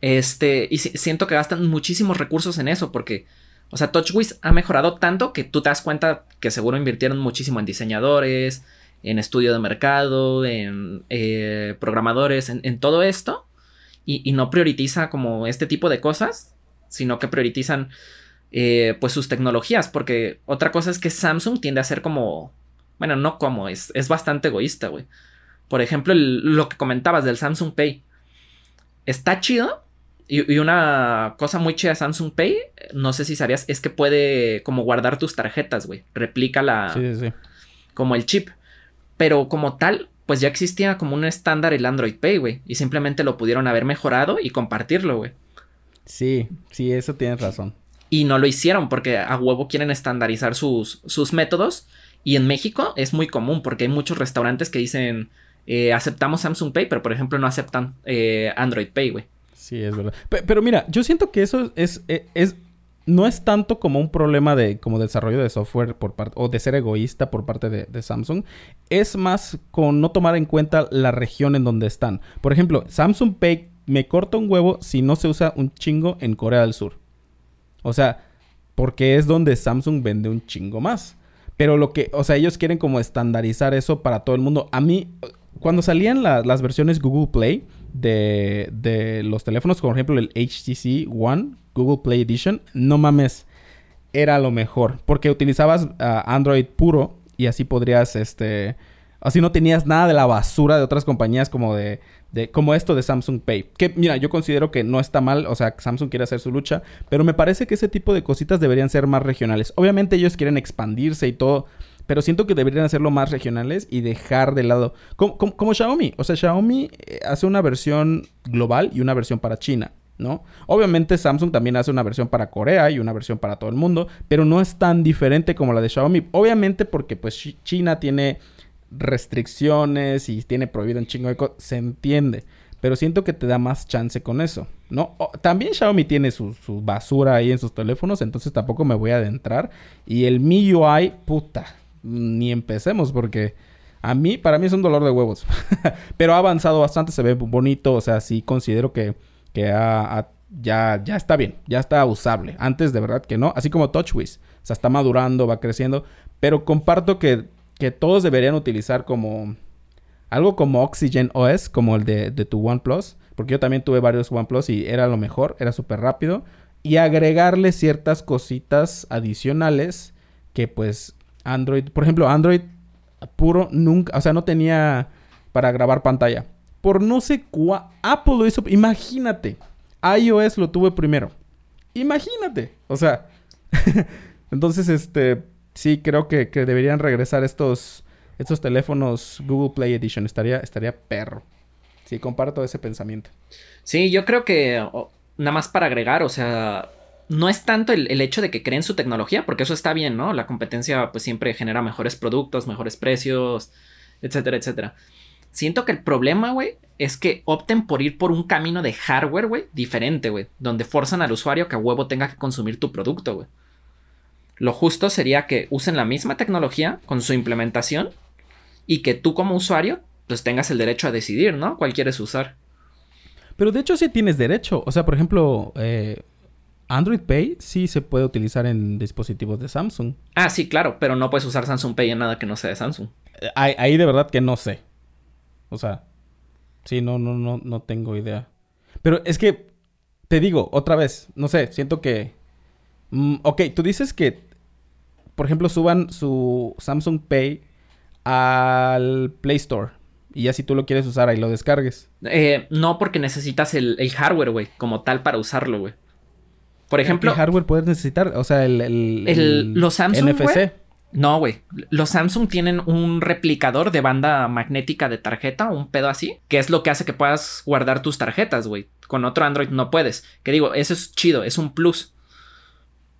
Este, y siento que gastan muchísimos recursos en eso porque, o sea, TouchWiz ha mejorado tanto que tú te das cuenta que seguro invirtieron muchísimo en diseñadores, en estudio de mercado, en eh, programadores, en todo esto y, no prioriza como este tipo de cosas, sino que priorizan eh, pues sus tecnologías, porque otra cosa es que Samsung tiende a ser como, bueno, no como, es, es bastante egoísta, güey. Por ejemplo, lo que comentabas del Samsung Pay. Está chido. Y, una cosa muy chida de Samsung Pay, no sé si sabías, es que puede como guardar tus tarjetas, güey. Replica la... Sí, sí. Como el chip. Pero como tal, pues ya existía como un estándar el Android Pay, güey. Y simplemente lo pudieron haber mejorado y compartirlo, güey. Sí, sí, eso tienes razón. Y no lo hicieron porque a huevo quieren estandarizar sus, sus métodos. Y en México es muy común porque hay muchos restaurantes que dicen eh, aceptamos Samsung Pay, pero por ejemplo no aceptan eh, Android Pay, güey. Sí, es verdad. Pero, mira, yo siento que eso es, e, es, no es tanto como un problema de como desarrollo de software por parte o de ser egoísta por parte de, Samsung. Es más con no tomar en cuenta la región en donde están. Por ejemplo, Samsung Pay me corta un huevo si no se usa un chingo en Corea del Sur. O sea, porque es donde Samsung vende un chingo más. Pero lo que, o sea, ellos quieren como estandarizar eso para todo el mundo. A mí, cuando salían las versiones Google Play de, de los teléfonos, por ejemplo el HTC One, Google Play Edition, no mames, era lo mejor. Porque utilizabas ah, Android puro y así podrías, este, así no tenías nada de la basura de otras compañías como de como esto de Samsung Pay. Que mira, yo considero que no está mal, o sea, Samsung quiere hacer su lucha, pero me parece que ese tipo de cositas deberían ser más regionales. Obviamente ellos quieren expandirse y todo, pero siento que deberían hacerlo más regionales y dejar de lado, como, como, Xiaomi, o sea, Xiaomi eh, hace una versión global y una versión para China. ¿No? Obviamente Samsung también hace una versión para Corea y una versión para todo el mundo, pero no es tan diferente como la de Xiaomi. Obviamente porque pues China tiene restricciones y tiene prohibido un chingo de cosas, se entiende. Pero siento que te da más chance con eso, ¿no? también Xiaomi tiene su, basura ahí en sus teléfonos, entonces tampoco me voy a adentrar. Y el MIUI, puta, ni empecemos porque a mí, para mí es un dolor de huevos. Pero ha avanzado bastante, se ve bonito, o sea, sí considero que, que ya, ya está bien, ya está usable. Antes de verdad que no, así como TouchWiz, o sea, está madurando, va creciendo. Pero comparto que que todos deberían utilizar como algo como Oxygen OS, como el de, tu OnePlus, porque yo también tuve varios OnePlus y era lo mejor, era súper rápido, y agregarle ciertas cositas adicionales que pues Android, por ejemplo, Android puro nunca, o sea, no tenía para grabar pantalla. Por no sé cuál, Apple lo hizo, imagínate, iOS lo tuve primero. Imagínate, o sea, entonces este sí creo que, deberían regresar estos, estos teléfonos Google Play Edition. Estaría, estaría perro. Sí, comparto ese pensamiento. Sí, yo creo que nada más para agregar, o sea, no es tanto el, hecho de que creen su tecnología, porque eso está bien, ¿no? La competencia pues siempre genera mejores productos, mejores precios, etcétera, etcétera. Siento que el problema, güey, es que opten por ir por un camino de hardware, güey, diferente, güey, donde forzan al usuario que a huevo tenga que consumir tu producto, güey. Lo justo sería que usen la misma tecnología con su implementación y que tú como usuario pues tengas el derecho a decidir, ¿no? ¿Cuál quieres usar? Pero de hecho sí tienes derecho. O sea, por ejemplo, eh, Android Pay sí se puede utilizar en dispositivos de Samsung. Ah, sí, claro, pero no puedes usar Samsung Pay en nada que no sea de Samsung. Eh, ahí, de verdad que no sé. O sea, sí, no, no, no, no tengo idea. Pero es que, te digo, otra vez, no sé, siento que... Mm, ok, tú dices que por ejemplo, suban su Samsung Pay al Play Store. Y ya si tú lo quieres usar, ahí lo descargues. Eh, no, porque necesitas el, hardware, güey, como tal para usarlo, güey. Por ejemplo. ¿Qué hardware puedes necesitar? O sea, el. el, los Samsung. NFC. No, güey. Los Samsung tienen un replicador de banda magnética de tarjeta, un pedo así, que es lo que hace que puedas guardar tus tarjetas, güey. Con otro Android no puedes. Que digo, eso es chido, es un plus.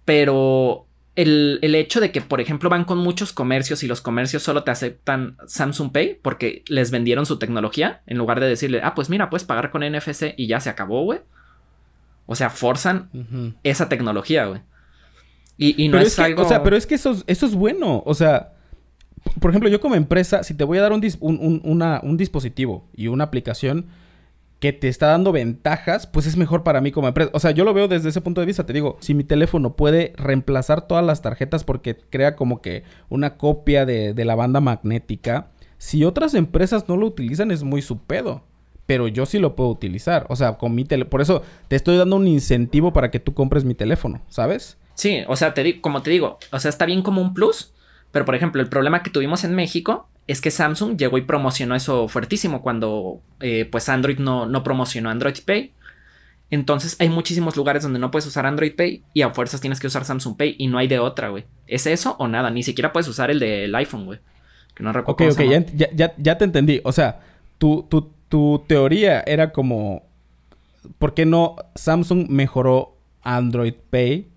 Pero el, hecho de que, por ejemplo, van con muchos comercios y los comercios solo te aceptan Samsung Pay porque les vendieron su tecnología, en lugar de decirle, ah, pues mira, puedes pagar con NFC y ya se acabó, güey. O sea, forzan esa tecnología, güey. Y, no es, algo. O sea, pero es que eso, eso es bueno. O sea, por ejemplo, yo como empresa, si te voy a dar un, un dispositivo y una aplicación que te está dando ventajas, pues es mejor para mí como empresa. O sea, yo lo veo desde ese punto de vista. Te digo, si mi teléfono puede reemplazar todas las tarjetas porque crea como que una copia de, la banda magnética, si otras empresas no lo utilizan es muy su pedo. Pero yo sí lo puedo utilizar. O sea, con mi teléfono. Por eso te estoy dando un incentivo para que tú compres mi teléfono, ¿sabes? Sí, o sea, te como te digo, o sea, está bien como un plus. Pero por ejemplo, el problema que tuvimos en México es que Samsung llegó y promocionó eso fuertísimo cuando eh, pues Android no, no promocionó Android Pay. Entonces hay muchísimos lugares donde no puedes usar Android Pay y a fuerzas tienes que usar Samsung Pay y no hay de otra, güey. ¿Es eso o nada? Ni siquiera puedes usar el del iPhone, güey. Que no recuerdo. Ok, ok, ya, ya, te entendí. O sea, tu, tu, tu teoría era como... ¿Por qué no Samsung mejoró Android Pay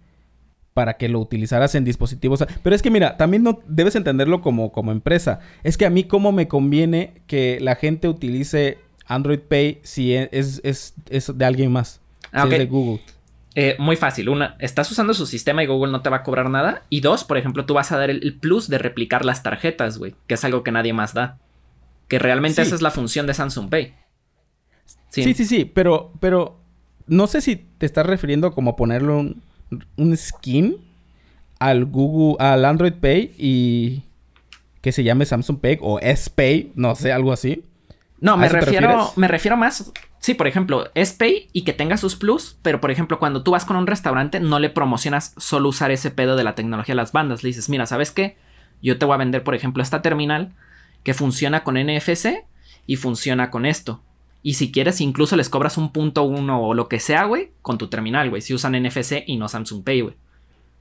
para que lo utilizaras en dispositivos. Pero es que mira, también no debes entenderlo como, como empresa. Es que a mí cómo me conviene que la gente utilice Android Pay si e, es, es, es de alguien más. Ah, si ok. es de Google. Eh, muy fácil. Una, estás usando su sistema y Google no te va a cobrar nada. Y dos, por ejemplo, tú vas a dar el, el plus de replicar las tarjetas, güey. Que es algo que nadie más da. Que realmente Sí. esa es la función de Samsung Pay. Sí, sí, sí, pero, pero no sé si te estás refiriendo como ponerle un, un skin al Google, al Android Pay y que se llame Samsung Pay o S Pay, no sé, algo así. No, ¿A me refiero, me refiero más. Sí, por ejemplo, es Pay y que tenga sus plus, pero por ejemplo, cuando tú vas con un restaurante, no le promocionas solo usar ese pedo de la tecnología de las bandas. Le dices, mira, ¿sabes qué? Yo te voy a vender, por ejemplo, esta terminal que funciona con NFC y funciona con esto. Y si quieres, incluso les cobras un punto uno o lo que sea, güey, con tu terminal, güey. Si usan NFC y no Samsung Pay, güey.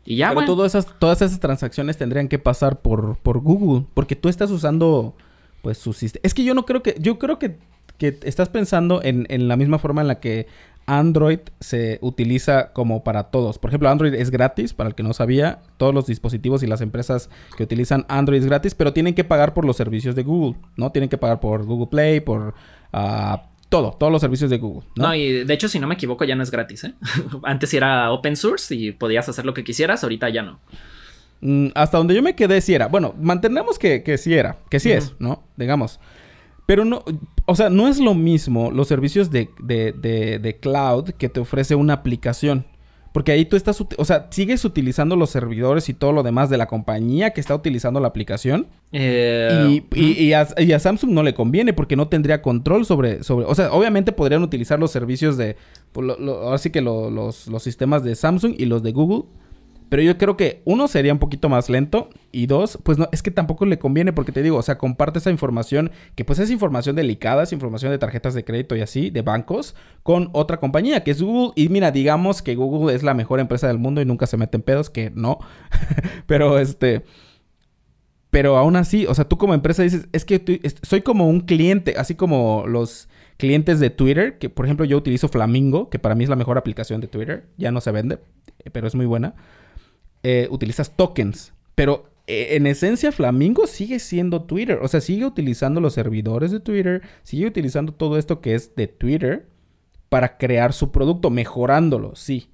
Y ya, Pero güey. todas esas, todas esas transacciones tendrían que pasar por, por Google. Porque tú estás usando, pues, su sistema. Es que yo no creo que... Yo creo que, que estás pensando en, en la misma forma en la que Android se utiliza como para todos. Por ejemplo, Android es gratis, para el que no sabía. Todos los dispositivos y las empresas que utilizan Android es gratis, pero tienen que pagar por los servicios de Google, ¿no? Tienen que pagar por Google Play, por... ah, todo, todos los servicios de Google, ¿no? No, y de hecho, si no me equivoco, ya no es gratis, ¿eh? Antes era open source y podías hacer lo que quisieras, ahorita ya no. Mm, hasta donde yo me quedé sí era. Bueno, mantenemos que, que sí era, que sí es. ¿no? Digamos. Pero no, o sea, no es lo mismo los servicios de, de, de, de cloud que te ofrece una aplicación. Porque ahí tú estás, o sea, sigues utilizando los servidores y todo lo demás de la compañía que está utilizando la aplicación. Eh, Y, y- y a, y a Samsung no le conviene porque no tendría control sobre, sobre... O sea, obviamente podrían utilizar los servicios de... pues, lo- lo- ahora sí que lo- los, los sistemas de Samsung y los de Google. Pero yo creo que uno sería un poquito más lento y dos, pues no, es que tampoco le conviene porque te digo, o sea, comparte esa información que pues es información delicada, es información de tarjetas de crédito y así, de bancos, con otra compañía que es Google. Y mira, digamos que Google es la mejor empresa del mundo y nunca se mete en pedos, que no. Pero este... Pero aún así, o sea, tú como empresa dices, es que soy como un cliente, así como los clientes de Twitter, que por ejemplo yo utilizo Flamingo, que para mí es la mejor aplicación de Twitter, ya no se vende, eh, pero es muy buena. Eh, utilizas tokens, pero eh, en esencia Flamingo sigue siendo Twitter, o sea, sigue utilizando los servidores de Twitter, sigue utilizando todo esto que es de Twitter para crear su producto, mejorándolo, sí,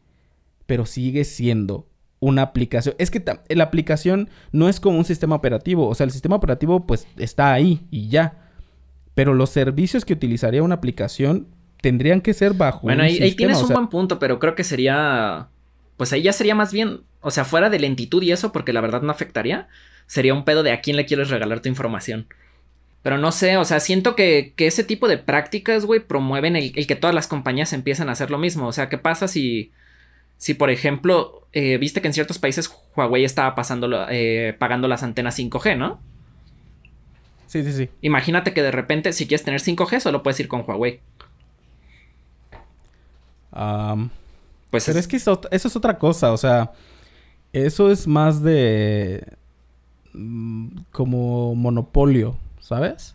pero sigue siendo una aplicación. Es que la aplicación no es como un sistema operativo. O sea, el sistema operativo pues está ahí y ya. Pero los servicios que utilizaría una aplicación tendrían que ser bajo bueno, un ahí, ahí tienes o un buen punto, pero creo que sería. Pues ahí ya sería más bien. O sea, fuera de lentitud y eso, porque la verdad no afectaría. Sería un pedo de a quién le quieres regalar tu información. Pero no sé, o sea, siento que, que ese tipo de prácticas, güey, promueven el, el que todas las compañías empiecen a hacer lo mismo. O sea, ¿qué pasa si, si por ejemplo, eh, viste que en ciertos países Huawei estaba pasando, eh, pagando las antenas 5G, ¿no? Sí, sí, sí. Imagínate que de repente, si quieres tener 5G, solo puedes ir con Huawei. Am, Pues pero es que eso, eso es otra cosa. O sea, eso es más de... mm, como monopolio, ¿sabes?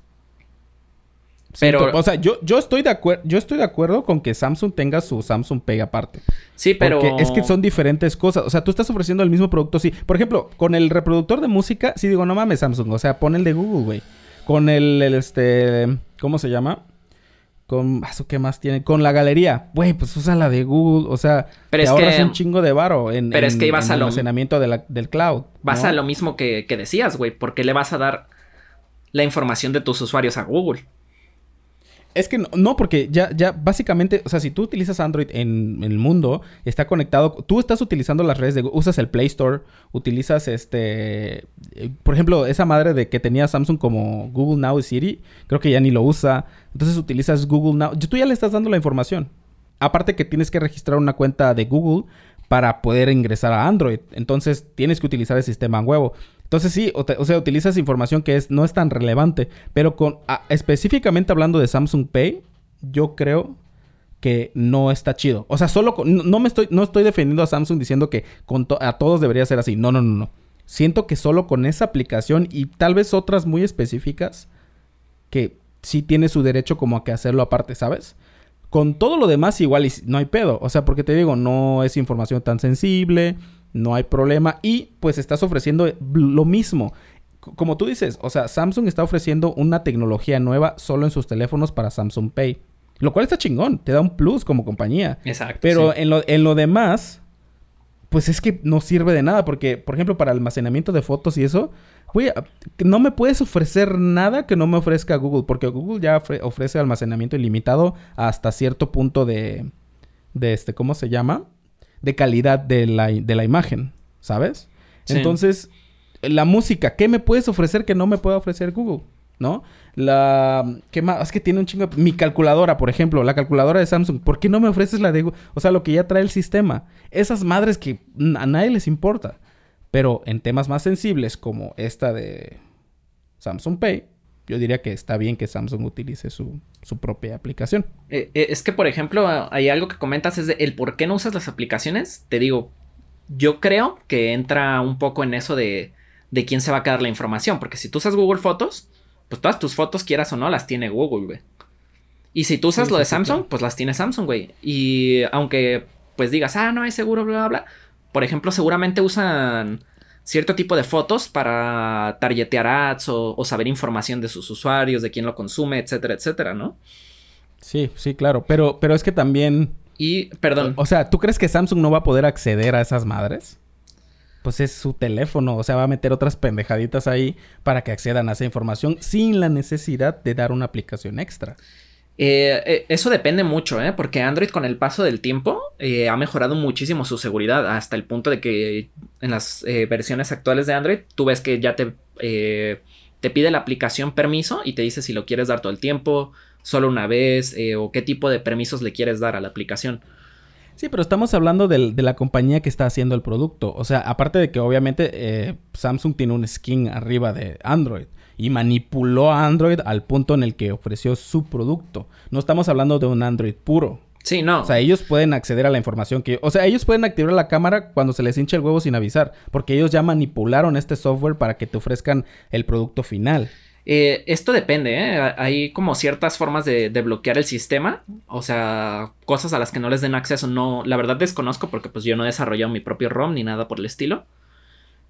Pero- Siento- o sea, yo, yo estoy de acuerdo, yo estoy de acuerdo con que Samsung tenga su Samsung Pay aparte. sí, pero. Porque es que son diferentes cosas. O sea, tú estás ofreciendo el mismo producto, sí. Por ejemplo, con el reproductor de música, sí digo, no mames, Samsung. O sea, pon el de Google, güey. Con el, el, este. ¿Cómo se llama? Con. ah, ¿Eso qué más tiene? Con la galería. Güey, pues usa la de Google. O sea, Pero te es ahorras que- un chingo de varo en, pero es que ibas en a lo- almacenamiento de la- del cloud. Vas ¿no? a lo mismo que, que decías, güey. ¿Por qué le vas a dar la información de tus usuarios a Google? Es que no, porque ya, ya básicamente, o sea, si tú utilizas Android en, en el mundo, está conectado, tú estás utilizando las redes de usas el Play Store, utilizas este, eh, por ejemplo, esa madre de que tenía Samsung como Google Now y Siri, creo que ya ni lo usa, entonces utilizas Google Now, tú ya le estás dando la información. Aparte que tienes que registrar una cuenta de Google para poder ingresar a Android, entonces tienes que utilizar el sistema huevo. Entonces sí, o, sea, utilizas información que es, no es tan relevante, pero con específicamente hablando de Samsung Pay, yo creo que no está chido. O sea, solo con- no, me estoy no estoy defendiendo a Samsung diciendo que a todos debería ser así. No, no, no, no. Siento que solo con esa aplicación y tal vez otras muy específicas que sí tiene su derecho como a que hacerlo aparte, ¿sabes? Con todo lo demás igual no hay pedo. O sea, porque te digo, no es información tan sensible, no hay problema y pues estás ofreciendo lo mismo. como tú dices, o sea, Samsung está ofreciendo una tecnología nueva solo en sus teléfonos para Samsung Pay. Lo cual está chingón, te da un plus como compañía. Exacto. Pero en, lo, en lo demás, pues es que no sirve de nada. Porque, por ejemplo, para almacenamiento de fotos y eso, güey, no me puedes ofrecer nada que no me ofrezca Google. Porque Google ya ofrece almacenamiento ilimitado hasta cierto punto de, de este, ¿cómo se llama? De calidad de la, de la imagen, ¿sabes? Entonces, la música, ¿qué me puedes ofrecer que no me pueda ofrecer Google? ¿No? La... ¿Qué más? Es que tiene un chingo... Mi calculadora, por ejemplo, la calculadora de Samsung. ¿Por qué no me ofreces la de Google? O sea, lo que ya trae el sistema. Esas madres que a nadie les importa. Pero en temas más sensibles como esta de Samsung Pay, yo diría que está bien que Samsung utilice su, propia aplicación. Eh, eh, es que, por ejemplo, hay algo que comentas, es de el por qué no usas las aplicaciones. Te digo, yo creo que entra un poco en eso de de quién se va a quedar la información. Porque si tú usas Google Fotos, pues todas tus fotos, quieras o no, las tiene Google, güey. Y si tú usas lo de Samsung, pues las tiene Samsung, güey. Y aunque pues digas, ah, no es seguro, bla, bla, bla. Por ejemplo, seguramente usan cierto tipo de fotos para targetear ads o, o, saber información de sus usuarios, de quién lo consume, etcétera, etcétera, ¿no? Sí, sí, claro. Pero, pero es que también. Y, perdón. O sea, ¿tú crees que Samsung no va a poder acceder a esas madres? pues es su teléfono, o sea, va a meter otras pendejaditas ahí para que accedan a esa información sin la necesidad de dar una aplicación extra. Eh, eh, eso depende mucho, ¿eh? Porque Android con el paso del tiempo eh, ha mejorado muchísimo su seguridad hasta el punto de que en las versiones actuales de Android tú ves que ya te, te pide la aplicación permiso y te dice si lo quieres dar todo el tiempo, solo una vez o qué tipo de permisos le quieres dar a la aplicación. Sí, pero estamos hablando de la compañía que está haciendo el producto. O sea, aparte de que obviamente Samsung tiene un skin arriba de Android y manipuló a Android al punto en el que ofreció su producto. No estamos hablando de un Android puro. Sí, no. O sea, ellos pueden acceder a la información que... O sea, ellos pueden activar la cámara cuando se les hincha el huevo sin avisar. Porque ellos ya manipularon este software para que te ofrezcan el producto final. Eh, esto depende, ¿eh? Hay como ciertas formas de, bloquear el sistema. O sea, cosas a las que no les den acceso. No, la verdad desconozco porque pues yo no he desarrollado mi propio ROM ni nada por el estilo.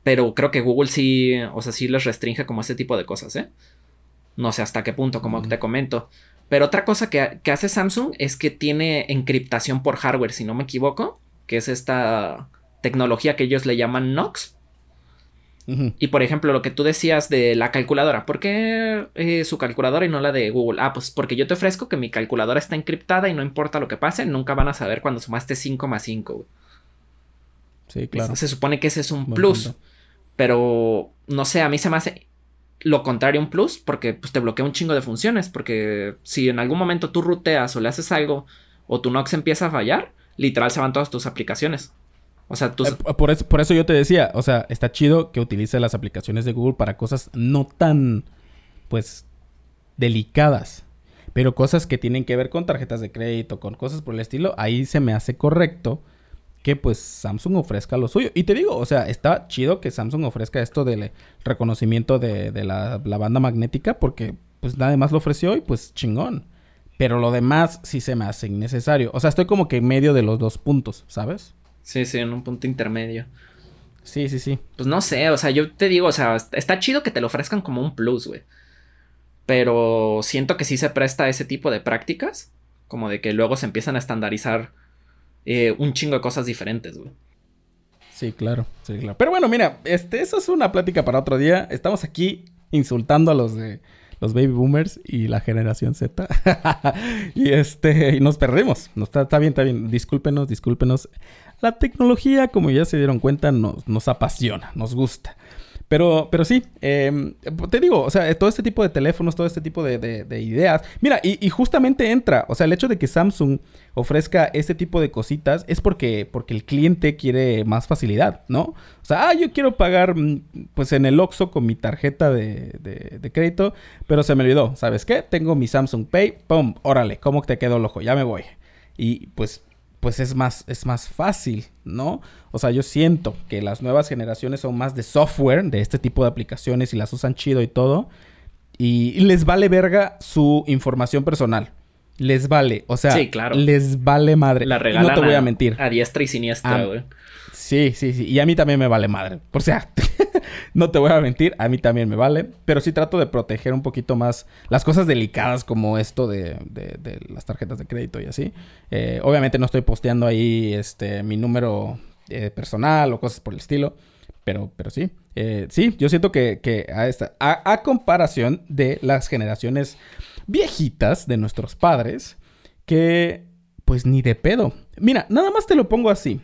Pero creo que Google sí, o sea, sí les restringe como ese tipo de cosas, ¿eh? No sé hasta qué punto, como te comento. Pero otra cosa que, que hace Samsung es que tiene encriptación por hardware, si no me equivoco. Que es esta tecnología que ellos le llaman NOx y por ejemplo, lo que tú decías de la calculadora, ¿por qué eh, su calculadora y no la de Google? Ah, pues porque yo te ofrezco que mi calculadora está encriptada y no importa lo que pase, nunca van a saber cuando sumaste 5 más 5. Sí, claro. Se, supone que ese es un plus. Pero no sé, a mí se me hace lo contrario un plus porque pues, te bloquea un chingo de funciones. Porque si en algún momento tú ruteas o le haces algo o tu Nox empieza a fallar, literal se van todas tus aplicaciones. O sea. Eh, por, eso, por eso yo te decía, o sea, está chido que utilice las aplicaciones de Google para cosas no tan, pues, delicadas. Pero cosas que tienen que ver con tarjetas de crédito, con cosas por el estilo, ahí se me hace correcto que pues Samsung ofrezca lo suyo. Y te digo, o sea, está chido que Samsung ofrezca esto del reconocimiento de, la, la, banda magnética porque pues nada más lo ofreció y pues chingón. Pero lo demás sí se me hace innecesario. O sea, estoy como que en medio de los dos puntos, ¿sabes? Sí, sí, en un punto intermedio. Sí, sí, sí. Pues no sé, o sea, yo te digo, o sea, está chido que te lo ofrezcan como un plus, güey. Pero siento que sí se presta a ese tipo de prácticas. Como de que luego se empiezan a estandarizar eh, un chingo de cosas diferentes, güey. Sí, claro, sí, claro. Pero bueno, mira, este, eso es una plática para otro día. Estamos aquí insultando a los de los baby boomers y la generación Z. y este, y nos perdemos. No, está, está bien, está bien. Discúlpenos, discúlpenos. La tecnología, como ya se dieron cuenta, nos, nos apasiona, nos gusta. Pero, pero sí, em, te digo, o sea, todo este tipo de teléfonos, todo este tipo de, ideas. Mira, y, justamente entra, o sea, el hecho de que Samsung ofrezca este tipo de cositas es porque, porque el cliente quiere más facilidad, ¿no? O sea, ah, yo quiero pagar, mm, pues en el Oxxo con mi tarjeta de, de crédito, pero se me olvidó, ¿sabes qué? Tengo mi Samsung Pay, pum, órale, ¿cómo te quedó el ojo? Ya me voy. Y pues pues es más, es más fácil, ¿no? O sea, yo siento que las nuevas generaciones son más de software, de este tipo de aplicaciones y las usan chido y todo. Y, les vale verga su información personal. Les vale, o sea, les vale madre. La regalan no te voy a mentir. A diestra y siniestra, güey. Sí, sí, sí. Y a mí también me vale madre. Por sea, no te voy a mentir, a mí también me vale. Pero sí trato de proteger un poquito más las cosas delicadas como esto de, de, las tarjetas de crédito y así. Eh, obviamente no estoy posteando ahí este, mi número eh, personal o cosas por el estilo. Pero, pero sí, eh, sí, yo siento que, a, esta, a, comparación de las generaciones viejitas de nuestros padres, que pues ni de pedo. Mira, nada más te lo pongo así.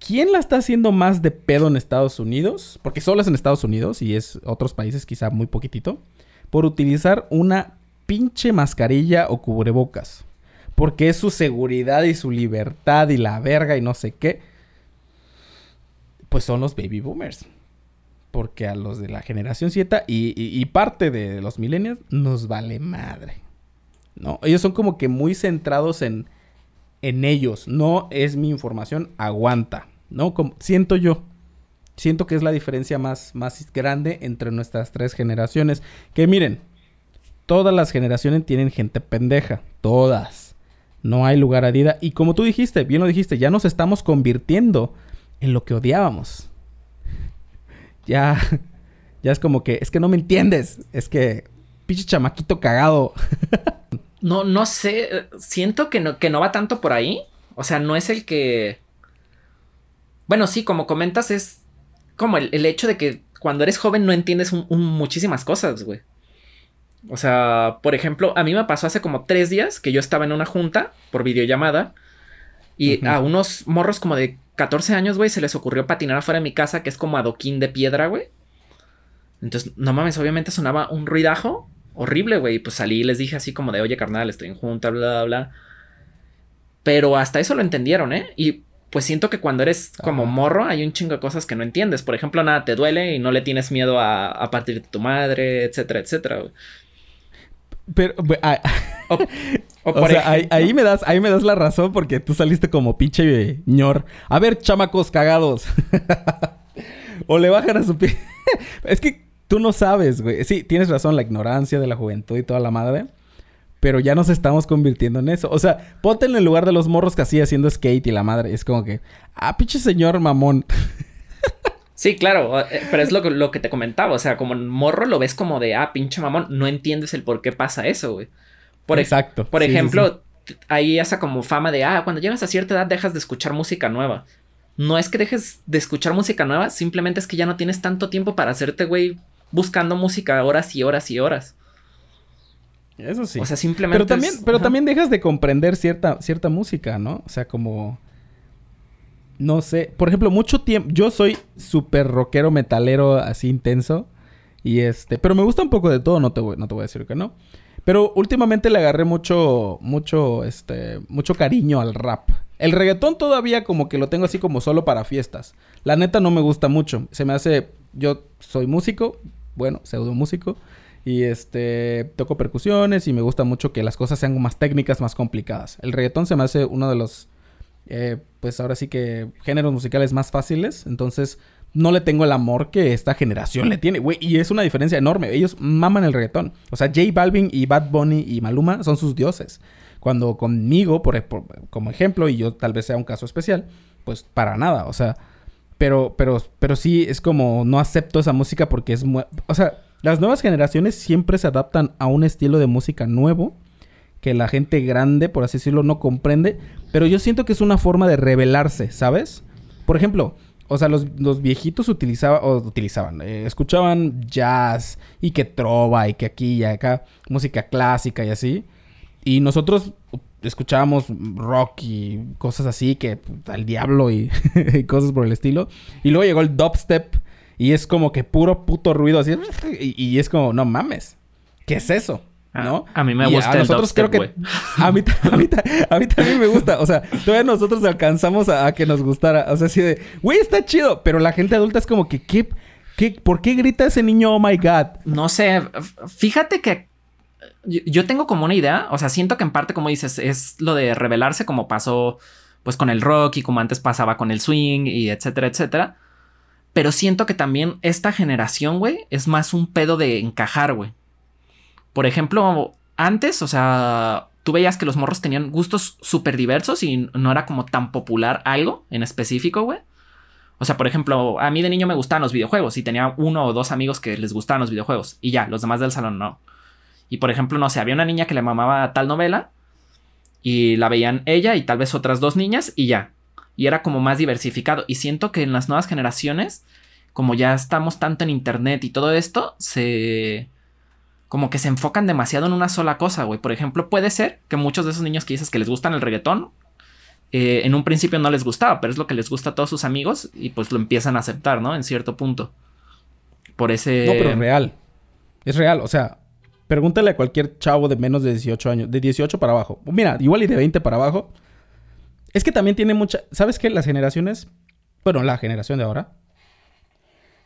¿Quién la está haciendo más de pedo en Estados Unidos? Porque solo es en Estados Unidos y es otros países quizá muy poquitito. Por utilizar una pinche mascarilla o cubrebocas. Porque es su seguridad y su libertad y la verga y no sé qué. Pues son los baby boomers. Porque a los de la generación Z y, parte de los millennials nos vale madre. ¿No? Ellos son como que muy centrados en, en ellos. No es mi información, aguanta. ¿No? Como, siento yo. Siento que es la diferencia más, más grande entre nuestras tres generaciones. Que miren, todas las generaciones tienen gente pendeja. Todas. No hay lugar a duda. Y como tú dijiste, bien lo dijiste, ya nos estamos convirtiendo en lo que odiábamos. Ya, ya es como que, es que no me entiendes. Es que, pinche chamaquito cagado. no, no sé. Siento que no, que no va tanto por ahí. O sea, no es el que. Bueno, sí, como comentas, es como el, hecho de que cuando eres joven no entiendes muchísimas cosas, güey. O sea, por ejemplo, a mí me pasó hace como tres días que yo estaba en una junta por videollamada y a unos morros como de 14 años, güey, se les ocurrió patinar afuera de mi casa, que es como adoquín de piedra, güey. Entonces, no mames, obviamente sonaba un ruidajo horrible, güey. Y pues salí y les dije así como de, oye, carnal, estoy en junta, bla, bla, bla. Pero hasta eso lo entendieron, ¿eh? Y pues siento que cuando eres como morro hay un chingo de cosas que no entiendes. Por ejemplo, nada te duele y no le tienes miedo a, a partir de tu madre, etcétera, etcétera. Pero, ah, o, sea, ahí, me das, ahí me das la razón porque tú saliste como pinche ñor. A ver, chamacos cagados. o le bajan a su pie. es que tú no sabes, güey. Sí, tienes razón, la ignorancia de la juventud y toda la madre. Pero ya nos estamos convirtiendo en eso. O sea, ponte en el lugar de los morros que hacía haciendo skate y la madre. Es como que, ah, pinche señor mamón. Sí, claro, eh, pero es lo, lo que te comentaba, o sea, como morro lo ves como de, ah, pinche mamón, no entiendes el por qué pasa eso, güey. Por Exacto. Por ejemplo, ahí esa como fama de, ah, cuando llegas a cierta edad dejas de escuchar música nueva. No es que dejes de escuchar música nueva, simplemente es que ya no tienes tanto tiempo para hacerte, güey, buscando música horas y horas y horas. Eso sí. O sea, simplemente. Pero también, pero también dejas de comprender cierta, cierta música, ¿no? O sea, como no sé, por ejemplo, mucho tiempo, yo soy súper rockero, metalero, así intenso. Y este, pero me gusta un poco de todo, no te voy, no te voy a decir que no. Pero últimamente le agarré mucho, mucho, este, mucho cariño al rap. El reggaetón todavía como que lo tengo así como solo para fiestas. La neta no me gusta mucho. Se me hace, yo soy músico, bueno, pseudo músico. Y este, toco percusiones y me gusta mucho que las cosas sean más técnicas, más complicadas. El reggaetón se me hace uno de los eh, pues ahora sí que géneros musicales más fáciles. Entonces, no le tengo el amor que esta generación le tiene, güey. Y es una diferencia enorme. Ellos maman el reggaetón. O sea, J Balvin y Bad Bunny y Maluma son sus dioses. Cuando conmigo, por, como ejemplo, y yo tal vez sea un caso especial, pues para nada. O sea, pero, pero, pero sí es como no acepto esa música porque es muy... O sea, las nuevas generaciones siempre se adaptan a un estilo de música nuevo que la gente grande, por así decirlo, no comprende. Pero yo siento que es una forma de revelarse, ¿sabes? Por ejemplo, o sea, los, viejitos utilizaban, o utilizaban, eh, escuchaban jazz y que trova y que aquí y acá, música clásica y así. Y nosotros escuchábamos rock y cosas así, que al diablo y, cosas por el estilo. Y luego llegó el dubstep y es como que puro puto ruido así. y es como, no mames, ¿qué es eso? Ah, ¿no? A, mí me gusta. A nosotros creo que. A mí, a, mí, a mí, también me gusta. O sea, todavía nosotros alcanzamos a, que nos gustara. O sea, así de, güey, está chido. Pero la gente adulta es como que, ¿qué, qué, ¿por qué grita ese niño, oh my god? No sé. Fíjate que yo tengo como una idea. O sea, siento que en parte, como dices, es lo de revelarse, como pasó pues con el rock y como antes pasaba con el swing y etcétera, etcétera. Pero siento que también esta generación, güey, es más un pedo de encajar, güey. Por ejemplo, antes, o sea, tú veías que los morros tenían gustos súper diversos y no era como tan popular algo en específico, güey. O sea, por ejemplo, a mí de niño me gustaban los videojuegos y tenía uno o dos amigos que les gustaban los videojuegos y ya, los demás del salón no. Y por ejemplo, no sé, había una niña que le mamaba tal novela y la veían ella y tal vez otras dos niñas y ya. Y era como más diversificado. Y siento que en las nuevas generaciones, como ya estamos tanto en internet y todo esto, se... como que se enfocan demasiado en una sola cosa, güey. Por ejemplo, puede ser que muchos de esos niños que dices que les gustan el reggaetón, eh, en un principio no les gustaba, pero es lo que les gusta a todos sus amigos y pues lo empiezan a aceptar, ¿no? En cierto punto. Por ese... No, pero es real. Es real, o sea, Pregúntale a cualquier chavo de menos de 18 años, de 18 para abajo. Mira, igual y de 20 para abajo. Es que también tiene mucha. ¿Sabes qué? Las generaciones. Bueno, la generación de ahora.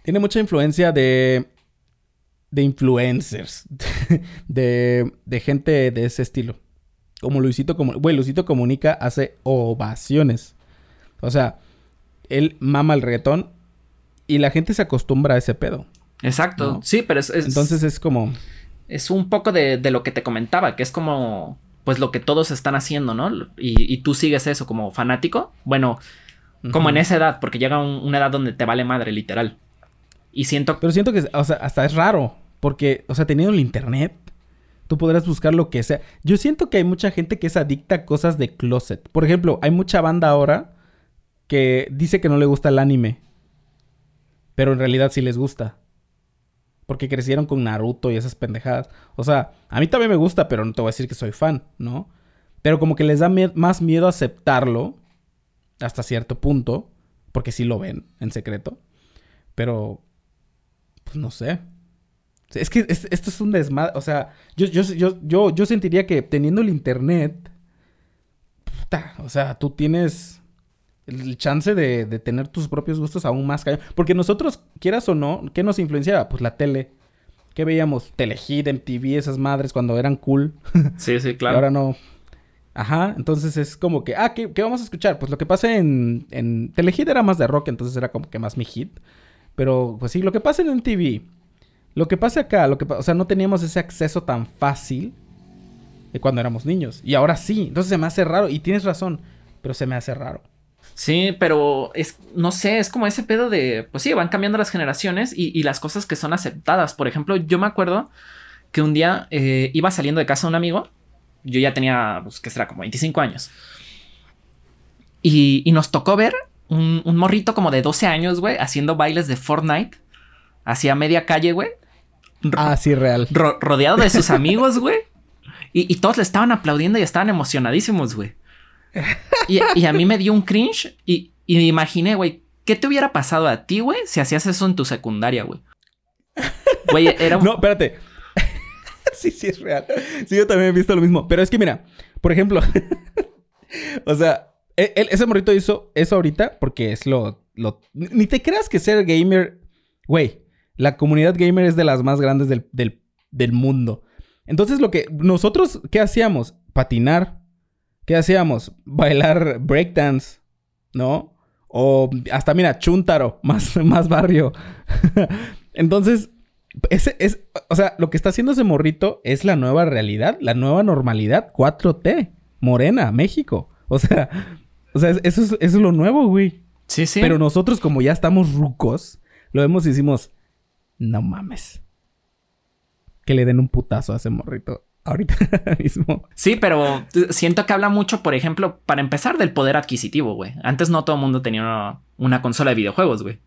Tiene mucha influencia de. De influencers. De, de gente de ese estilo. Como Luisito Comunica. Güey, Luisito Comunica hace ovaciones. O sea, él mama el reggaetón. Y la gente se acostumbra a ese pedo. Exacto. Sí, pero es, Entonces es como es un poco de, lo que te comentaba, que es como, pues lo que todos están haciendo, ¿no? Y, tú sigues eso como fanático. Bueno, como en esa edad, porque llega una edad donde te vale madre, literal. Y siento... Pero siento que, o sea, hasta es raro, porque, o sea, teniendo el internet, tú podrás buscar lo que sea. Yo siento que hay mucha gente que es adicta a cosas de closet. Por ejemplo, hay mucha banda ahora que dice que no le gusta el anime, pero en realidad sí les gusta. Porque crecieron con Naruto y esas pendejadas. O sea, a mí también me gusta, pero no te voy a decir que soy fan, ¿no? Pero como que les da más miedo aceptarlo hasta cierto punto. Porque sí lo ven en secreto. Pero, pues no sé. Es que esto es un desmadre. O sea, yo, yo, yo, yo, sentiría que teniendo el internet. O sea, tú tienes el chance de, tener tus propios gustos aún más Porque nosotros, quieras o no, ¿qué nos influenciaba? Pues la tele. ¿Qué veíamos? Telehit, MTV, esas madres cuando eran cool. Sí, sí, claro. Y ahora no. Ajá, entonces es como que, ah, ¿qué, vamos a escuchar? Pues lo que pasa en, en Telehit era más de rock, entonces era como que más mi hit. Pero, pues sí, lo que pasa en MTV, lo que pasa acá, lo que o sea, no teníamos ese acceso tan fácil de cuando éramos niños. Y ahora sí, entonces se me hace raro, y tienes razón, pero se me hace raro. Sí, pero es, no sé, es como ese pedo de, pues sí, van cambiando las generaciones y, las cosas que son aceptadas. Por ejemplo, yo me acuerdo que un día eh, iba saliendo de casa de un amigo, yo ya tenía, pues, que será como 25 años, y, nos tocó ver un, morrito como de 12 años, güey, haciendo bailes de Fortnite hacia media calle, güey. Ah, sí, real. rodeado de sus amigos, güey. Y, y todos le estaban aplaudiendo y estaban emocionadísimos, güey. Y, a mí me dio un cringe y, y me imaginé, güey, ¿qué te hubiera pasado a ti, güey, si hacías eso en tu secundaria, güey? Güey, era un... No, espérate. sí, sí, es real. Sí, yo también he visto lo mismo. Pero es que, mira, por ejemplo... o sea, e, ese morrito hizo eso ahorita porque es lo, lo... Ni te creas que ser gamer... Güey, la comunidad gamer es de las más grandes del, del, del mundo. Entonces, lo que... Nosotros, ¿qué hacíamos? Patinar, ¿Qué hacíamos? Bailar breakdance, ¿no? O hasta, mira, chuntaro, más, más barrio. Entonces, ese es, o sea, lo que está haciendo ese morrito es la nueva realidad, la nueva normalidad, 4T, Morena, México. O sea, o sea, eso es, eso es lo nuevo, güey. Sí, sí. Pero nosotros, como ya estamos rucos, lo vemos y decimos, no mames. Que le den un putazo a ese morrito ahorita mismo. Sí, pero siento que habla mucho, por ejemplo, para empezar, del poder adquisitivo, güey. Antes no todo el mundo tenía una, consola de videojuegos, güey.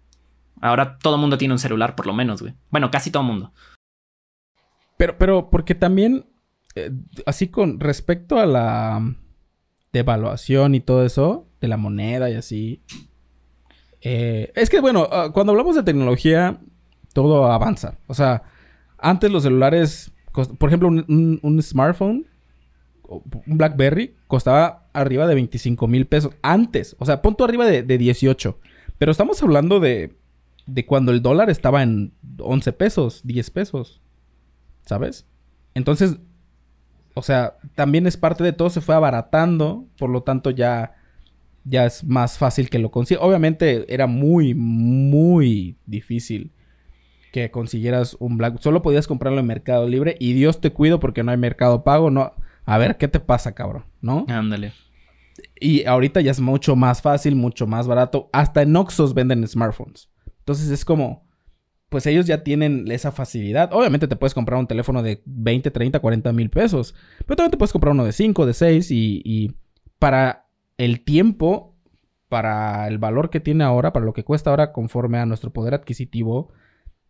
Ahora todo el mundo tiene un celular, por lo menos, güey. Bueno, casi todo el mundo. Pero, pero, porque también, eh, así con respecto a la devaluación y todo eso, de la moneda y así. Eh, es que, bueno, ah, cuando hablamos de tecnología, todo avanza. O sea, antes los celulares por ejemplo, un, smartphone, un BlackBerry, costaba arriba de 25 mil pesos antes. O sea, punto arriba de, 18. Pero estamos hablando de, de cuando el dólar estaba en 11 pesos, 10 pesos. ¿Sabes? Entonces, o sea, también es parte de todo, se fue abaratando, por lo tanto ya, ya es más fácil que lo consiga. Obviamente era muy, muy difícil que consiguieras un Black. Solo podías comprarlo en Mercado Libre y Dios te cuido porque no hay Mercado Pago. No, a ver qué te pasa, cabrón, ¿no? Ándale. Y ahorita ya es mucho más fácil, mucho más barato. Hasta en Oxos venden smartphones. Entonces es como, pues ellos ya tienen esa facilidad. Obviamente te puedes comprar un teléfono de 20, 30, 40 mil pesos. Pero también te puedes comprar uno de 5, de 6 y, y para el tiempo, para el valor que tiene ahora, para lo que cuesta ahora conforme a nuestro poder adquisitivo,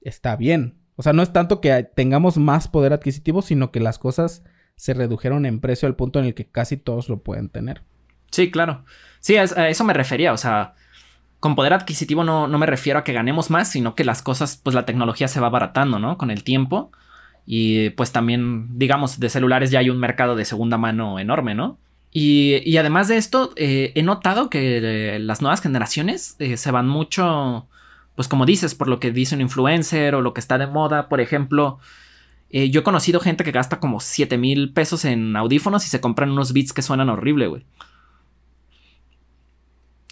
está bien. O sea, no es tanto que tengamos más poder adquisitivo, sino que las cosas se redujeron en precio al punto en el que casi todos lo pueden tener. Sí, claro. Sí, a eso me refería. O sea, con poder adquisitivo no, no me refiero a que ganemos más, sino que las cosas, pues la tecnología se va abaratando, ¿no? Con el tiempo. Y pues también, digamos, de celulares ya hay un mercado de segunda mano enorme, ¿no? Y, además de esto, eh, he notado que eh, las nuevas generaciones eh, se van mucho, pues como dices, por lo que dice un influencer o lo que está de moda. Por ejemplo, yo he conocido gente que gasta como 7 mil pesos en audífonos y se compran unos beats que suenan horrible, güey.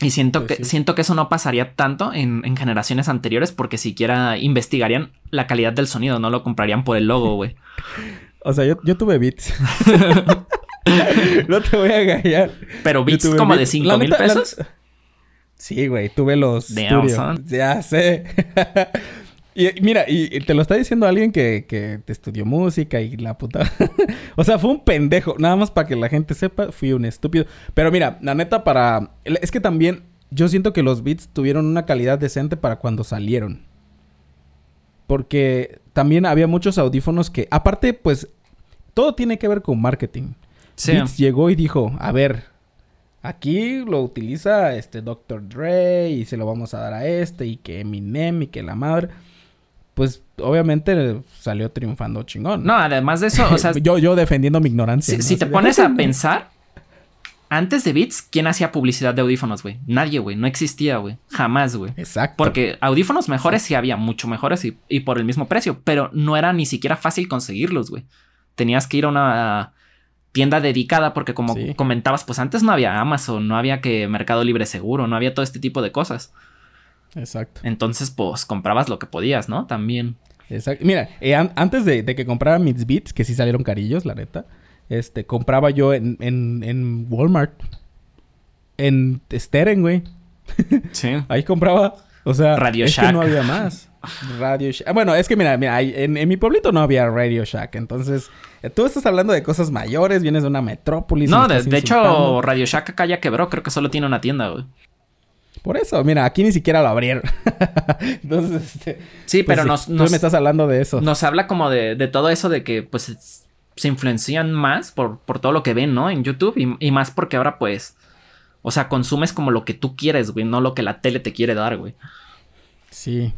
Y siento, pues que, siento que eso no pasaría tanto en, generaciones anteriores porque siquiera investigarían la calidad del sonido, no lo comprarían por el logo, güey. o sea, yo, tuve beats. no te voy a engañar. Pero beats como de 5 mil pesos. Sí, güey, tuve los. Ya sé. Y mira, y, te lo está diciendo alguien que, que te estudió música y la puta. o sea, fue un pendejo. Nada más para que la gente sepa, fui un estúpido. Pero mira, la neta, para. Es que también yo siento que los beats tuvieron una calidad decente para cuando salieron. Porque también había muchos audífonos que, aparte, pues, todo tiene que ver con marketing. Sí. Beats llegó y dijo: A ver, aquí lo utiliza este Dr. Dre y se lo vamos a dar a este y que Eminem y que la madre pues obviamente salió triunfando chingón. No, además de eso, o sea... yo, yo defendiendo mi ignorancia. Si, te pones a pensar, antes de Beats, ¿quién hacía publicidad de audífonos, güey? Nadie, güey. No existía, güey. Jamás, güey. Exacto. Porque audífonos mejores sí había, mucho mejores y, por el mismo precio, pero no era ni siquiera fácil conseguirlos, güey. Tenías que ir a una tienda dedicada porque como comentabas, pues antes no había Amazon, no había que Mercado Libre Seguro, no había todo este tipo de cosas. Exacto. Entonces, pues comprabas lo que podías, ¿no? También. Exacto. Mira, eh, antes de, que comprara mis Beats, que sí salieron carillos, la neta, este, compraba yo en, en, en Walmart. En Steren, güey. Sí. Ahí compraba. O sea, Radio es Shack. que no había más. Radio Shack. Bueno, es que mira, mira en, en, mi pueblito no había Radio Shack. Entonces, eh, tú estás hablando de cosas mayores, vienes de una metrópolis. No, de, de hecho, Radio Shack acá ya quebró. Creo que solo tiene una tienda, güey. Por eso, mira, aquí ni siquiera lo abrieron. Entonces, este, sí, pero pues, nos, tú me estás hablando de eso. Nos habla como de, de todo eso de que, pues, se influencian más por, por todo lo que ven, ¿no? En YouTube y, más porque ahora, pues, o sea, consumes como lo que tú quieres, güey, no lo que la tele te quiere dar, güey. Sí,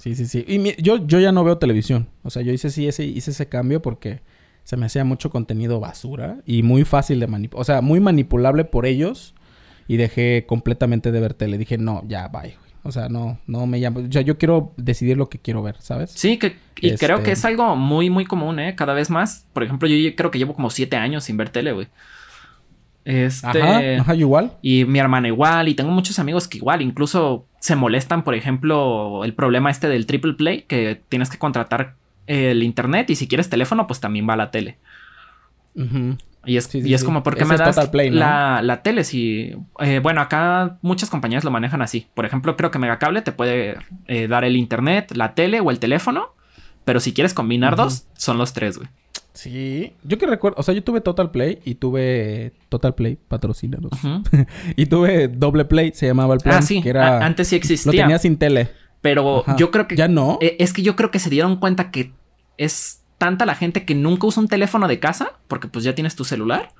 sí, sí, sí. Y yo, yo ya no veo televisión. O sea, yo hice sí ese, hice ese cambio porque se me hacía mucho contenido basura y muy fácil de manipular. O sea, muy manipulable por ellos y dejé completamente de ver tele. Dije, no, ya, bye. O sea, no, no me llamo. O sea, yo quiero decidir lo que quiero ver, ¿sabes? Sí, que, y creo que es este algo muy, muy común, ¿eh? Cada vez más. Por ejemplo, yo creo que llevo como siete años sin ver tele, güey. Este. Ajá, ajá, igual. Y mi hermana igual. Y tengo muchos amigos que igual. Incluso se molestan, por ejemplo, el problema este del triple play, que tienes que contratar el internet y si quieres teléfono, pues también va a la tele. Y es, y es como, ¿por qué me das la, la, tele? Si, eh, bueno, acá muchas compañías lo manejan así. Por ejemplo, creo que Megacable te puede eh, dar el internet, la tele o el teléfono. Pero si quieres combinar dos, son los tres, güey. Sí. Yo que recuerdo, o sea, yo tuve Total Play y tuve Total Play, patrocínanos. y tuve Doble Play, se llamaba el plan. Ah, sí. Que era, antes sí existía. Lo tenía sin tele. Pero yo creo que. Ya no. Eh, es que yo creo que se dieron cuenta que es tanta la gente que nunca usa un teléfono de casa, porque pues ya tienes tu celular.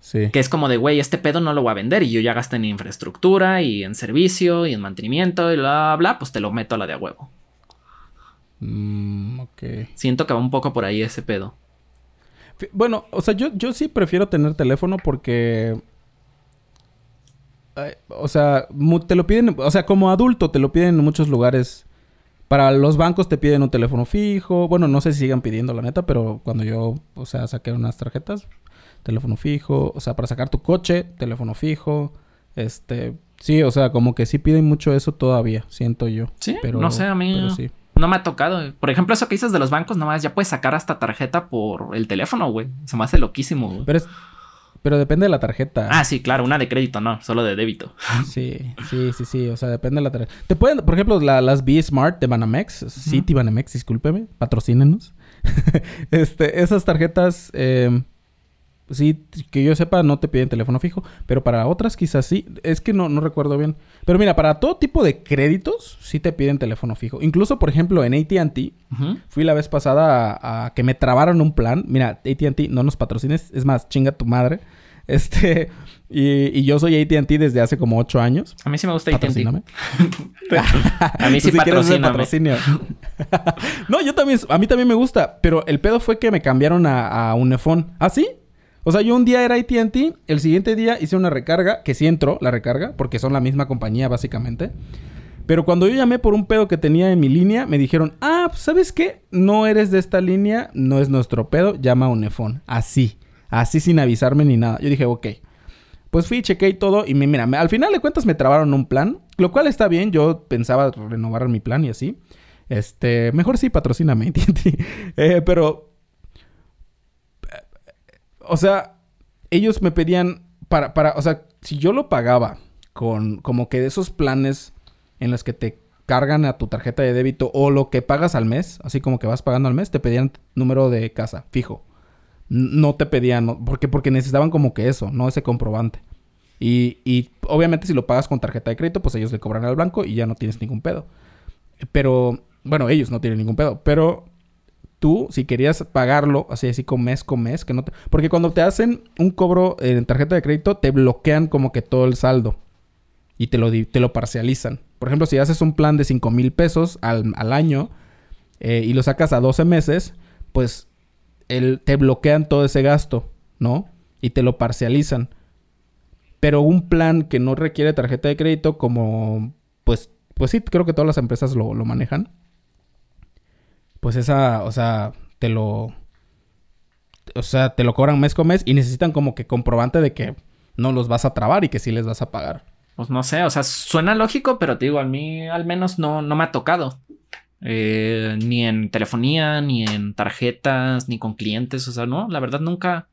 Sí. Que es como de, güey, este pedo no lo voy a vender y yo ya gasté en infraestructura y en servicio y en mantenimiento y bla, bla, bla, pues te lo meto a la de a huevo. Mm, ok. Siento que va un poco por ahí ese pedo. Bueno, o sea, yo, yo sí prefiero tener teléfono porque... o sea, te lo piden, o sea, como adulto te lo piden en muchos lugares para los bancos te piden un teléfono fijo. Bueno, no sé si sigan pidiendo la neta, pero cuando yo, o sea, saqué unas tarjetas, teléfono fijo. O sea, para sacar tu coche, teléfono fijo. Este, sí, o sea, como que sí piden mucho eso todavía, siento yo. Sí, pero, no sé, a mí no me ha tocado. Por ejemplo, eso que dices de los bancos, nomás ya puedes sacar hasta tarjeta por el teléfono, güey. Se me hace loquísimo, güey. Pero es, Pero depende de la tarjeta. Ah, sí, claro, una de crédito, no, solo de débito. Sí, sí, sí, sí. O sea, depende de la tarjeta. Te pueden, por ejemplo, las B Smart de Banamex, City Banamex, discúlpeme, patrocínenos. este, esas tarjetas, eh, sí, que yo sepa, no te piden teléfono fijo, pero para otras quizás sí. Es que no, no recuerdo bien. Pero mira, para todo tipo de créditos, sí te piden teléfono fijo. Incluso, por ejemplo, en ATT, fui la vez pasada a, que me trabaron un plan. Mira, ATT, no nos patrocines, es más, chinga tu madre. Este, y, yo soy ATT desde hace como ocho años. A mí sí me gusta ATT. a mí sí si patrocíname. no, yo también, a mí también me gusta, pero el pedo fue que me cambiaron a, a Unifón. ¿Ah, sí? O sea, yo un día era ATT, el siguiente día hice una recarga, que sí entró la recarga, porque son la misma compañía básicamente. Pero cuando yo llamé por un pedo que tenía en mi línea, me dijeron, ah, pues, ¿sabes qué? No eres de esta línea, no es nuestro pedo, llama a Unifón. Así, así sin avisarme ni nada. Yo dije, ok. Pues fui, chequé y todo, y me, mira, al final de cuentas me trabaron un plan, lo cual está bien, yo pensaba renovar mi plan y así. Este, mejor sí, patrocíname, eh, pero o sea, ellos me pedían para, para, o sea, si yo lo pagaba con como que de esos planes en los que te cargan a tu tarjeta de débito o lo que pagas al mes, así como que vas pagando al mes, te pedían número de casa fijo. No te pedían, porque porque necesitaban como que eso, no ese comprobante. Y, y obviamente si lo pagas con tarjeta de crédito, pues ellos le cobran al banco y ya no tienes ningún pedo. Pero, bueno, ellos no tienen ningún pedo, pero tú, si querías pagarlo así, así con mes con mes, que no te... Porque cuando te hacen un cobro en tarjeta de crédito, te bloquean como que todo el saldo. Y te lo, te lo parcializan. Por ejemplo, si haces un plan de 5 mil pesos al, año eh, y lo sacas a 12 meses, pues el, te bloquean todo ese gasto, ¿no? Y te lo parcializan. Pero un plan que no requiere tarjeta de crédito, como pues, pues sí, creo que todas las empresas lo, lo manejan pues esa, o sea, te lo... O sea, te lo cobran mes con mes y necesitan como que comprobante de que no los vas a trabar y que sí les vas a pagar. Pues no sé, o sea, suena lógico, pero te digo, a mí al menos no, no me ha tocado. Eh, ni en telefonía, ni en tarjetas, ni con clientes, o sea, no, la verdad nunca.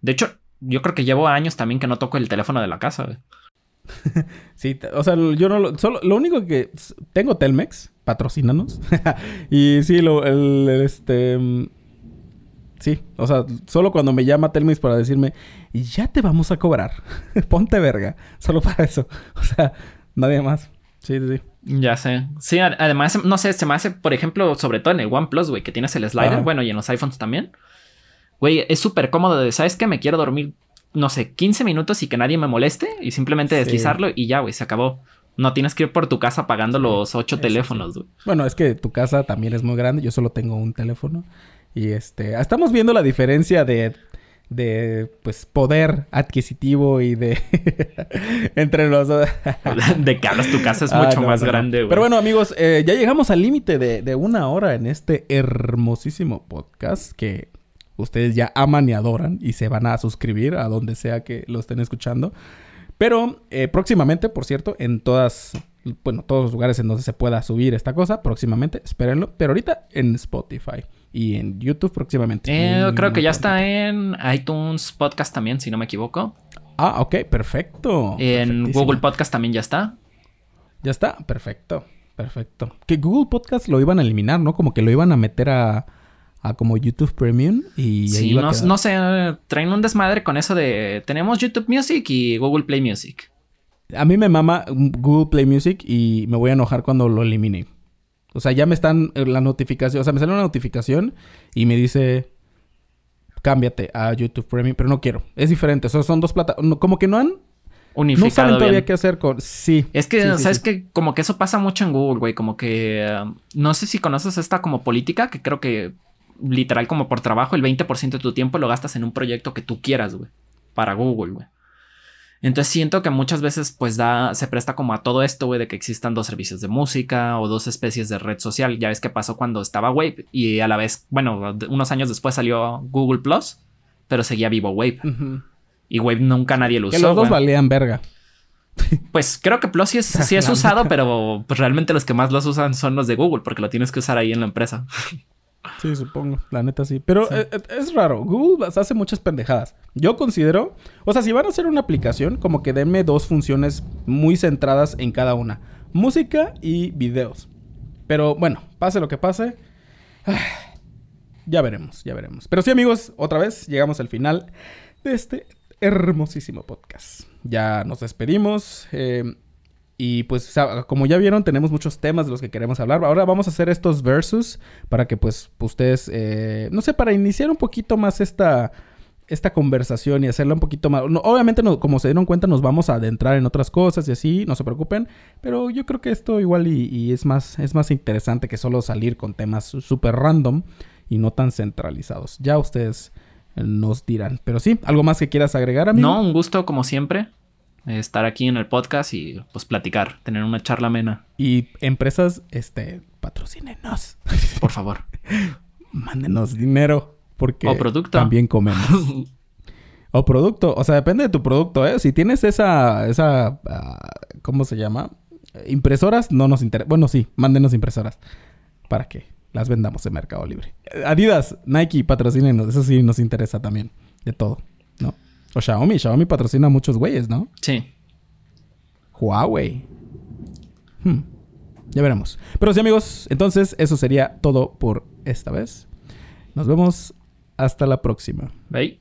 De hecho, yo creo que llevo años también que no toco el teléfono de la casa. sí, o sea, yo no lo. Solo, lo único que. Tengo Telmex patrocínanos. y sí, lo, el, este... Mm, sí, o sea, solo cuando me llama Telmex para decirme, ya te vamos a cobrar. Ponte verga. Solo para eso. O sea, nadie más. Sí, sí. Ya sé. Sí, además, no sé, se me hace, por ejemplo, sobre todo en el OnePlus, güey, que tienes el slider, bueno, y en los iPhones también. Güey, es súper cómodo de, ¿sabes qué? Me quiero dormir, no sé, 15 minutos y que nadie me moleste y simplemente deslizarlo y ya, güey, se acabó. No tienes que ir por tu casa pagando los ocho teléfonos, güey. Bueno, es que tu casa también es muy grande. Yo solo tengo un teléfono. Y este... Estamos viendo la diferencia de... De, pues, poder adquisitivo y de... entre los... de que hablas tu casa es ah, mucho más grande, güey. Pero bueno, amigos, eh, ya llegamos al límite de, de una hora en este hermosísimo podcast que ustedes ya aman y adoran y se van a suscribir a donde sea que lo estén escuchando. Pero eh, próximamente, por cierto, en todas, bueno, todos los lugares en donde se pueda subir esta cosa, próximamente, espérenlo. Pero ahorita en Spotify y en YouTube próximamente. Eh, creo que ya está en iTunes Podcast también, si no me equivoco. Ah, ok, perfecto. En Google Podcast también ya está. Ya está, perfecto, perfecto. Que Google Podcast lo iban a eliminar, ¿no? Como que lo iban a meter a a como YouTube Premium y sí, no, no, sé, traen un desmadre con eso de tenemos YouTube Music y Google Play Music. A mí me mama Google Play Music y me voy a enojar cuando lo elimine. O sea, ya me están eh, la notificación, o sea, me sale una notificación y me dice cámbiate a YouTube Premium, pero no quiero. Es diferente, o son dos plataformas, como que no han unificado no saben todavía qué hacer con sí. Es que sabes que como que eso pasa mucho en Google, güey, como que um, no sé si conoces esta como política que creo que literal como por trabajo, el 20% de tu tiempo lo gastas en un proyecto que tú quieras, güey. Para Google, güey. Entonces siento que muchas veces pues da, se presta como a todo esto, güey, de que existan dos servicios de música o dos especies de red social. Ya ves qué pasó cuando estaba Wave y a la vez, bueno, unos años después salió Google Plus, pero seguía vivo Wave. Y Wave nunca nadie lo usó. Que los dos valían verga. Pues creo que Plus sí es, sí es usado, pero pues realmente los que más los usan son los de Google porque lo tienes que usar ahí en la empresa. Sí, supongo. La neta sí. Pero eh, eh, es raro. Google hace muchas pendejadas. Yo considero... O sea, si van a hacer una aplicación, como que denme dos funciones muy centradas en cada una. Música y videos. Pero bueno, pase lo que pase. Ya veremos, ya veremos. Pero sí, amigos, otra vez llegamos al final de este hermosísimo podcast. Ya nos despedimos. Eh, y pues, como ya vieron, tenemos muchos temas de los que queremos hablar. Ahora vamos a hacer estos versus para que, pues, ustedes, eh, no sé, para iniciar un poquito más esta, esta conversación y hacerla un poquito más. obviamente, como se dieron cuenta, nos vamos a adentrar en otras cosas y así, no se preocupen. Pero yo creo que esto igual y, es, más, es más interesante que solo salir con temas súper random y no tan centralizados. Ya ustedes nos dirán. Pero sí, ¿algo más que quieras agregar, amigo? No, un gusto como siempre estar aquí en el podcast y pues platicar, tener una charla amena. Y empresas, este, patrocínenos. Por favor. Mándenos dinero porque o producto. también comemos. o producto, o sea, depende de tu producto, ¿eh? Si tienes esa, esa, ah, ¿cómo se llama? Impresoras, no nos interesa. Bueno, sí, mándenos impresoras. ¿Para qué? Las vendamos en Mercado Libre. Adidas, Nike, patrocínenos. Eso sí nos interesa también. De todo. O Xiaomi. Xiaomi patrocina a muchos güeyes, ¿no? Sí. Huawei. Hmm. Ya veremos. Pero sí, amigos, entonces eso sería todo por esta vez. Nos vemos hasta la próxima. Bye.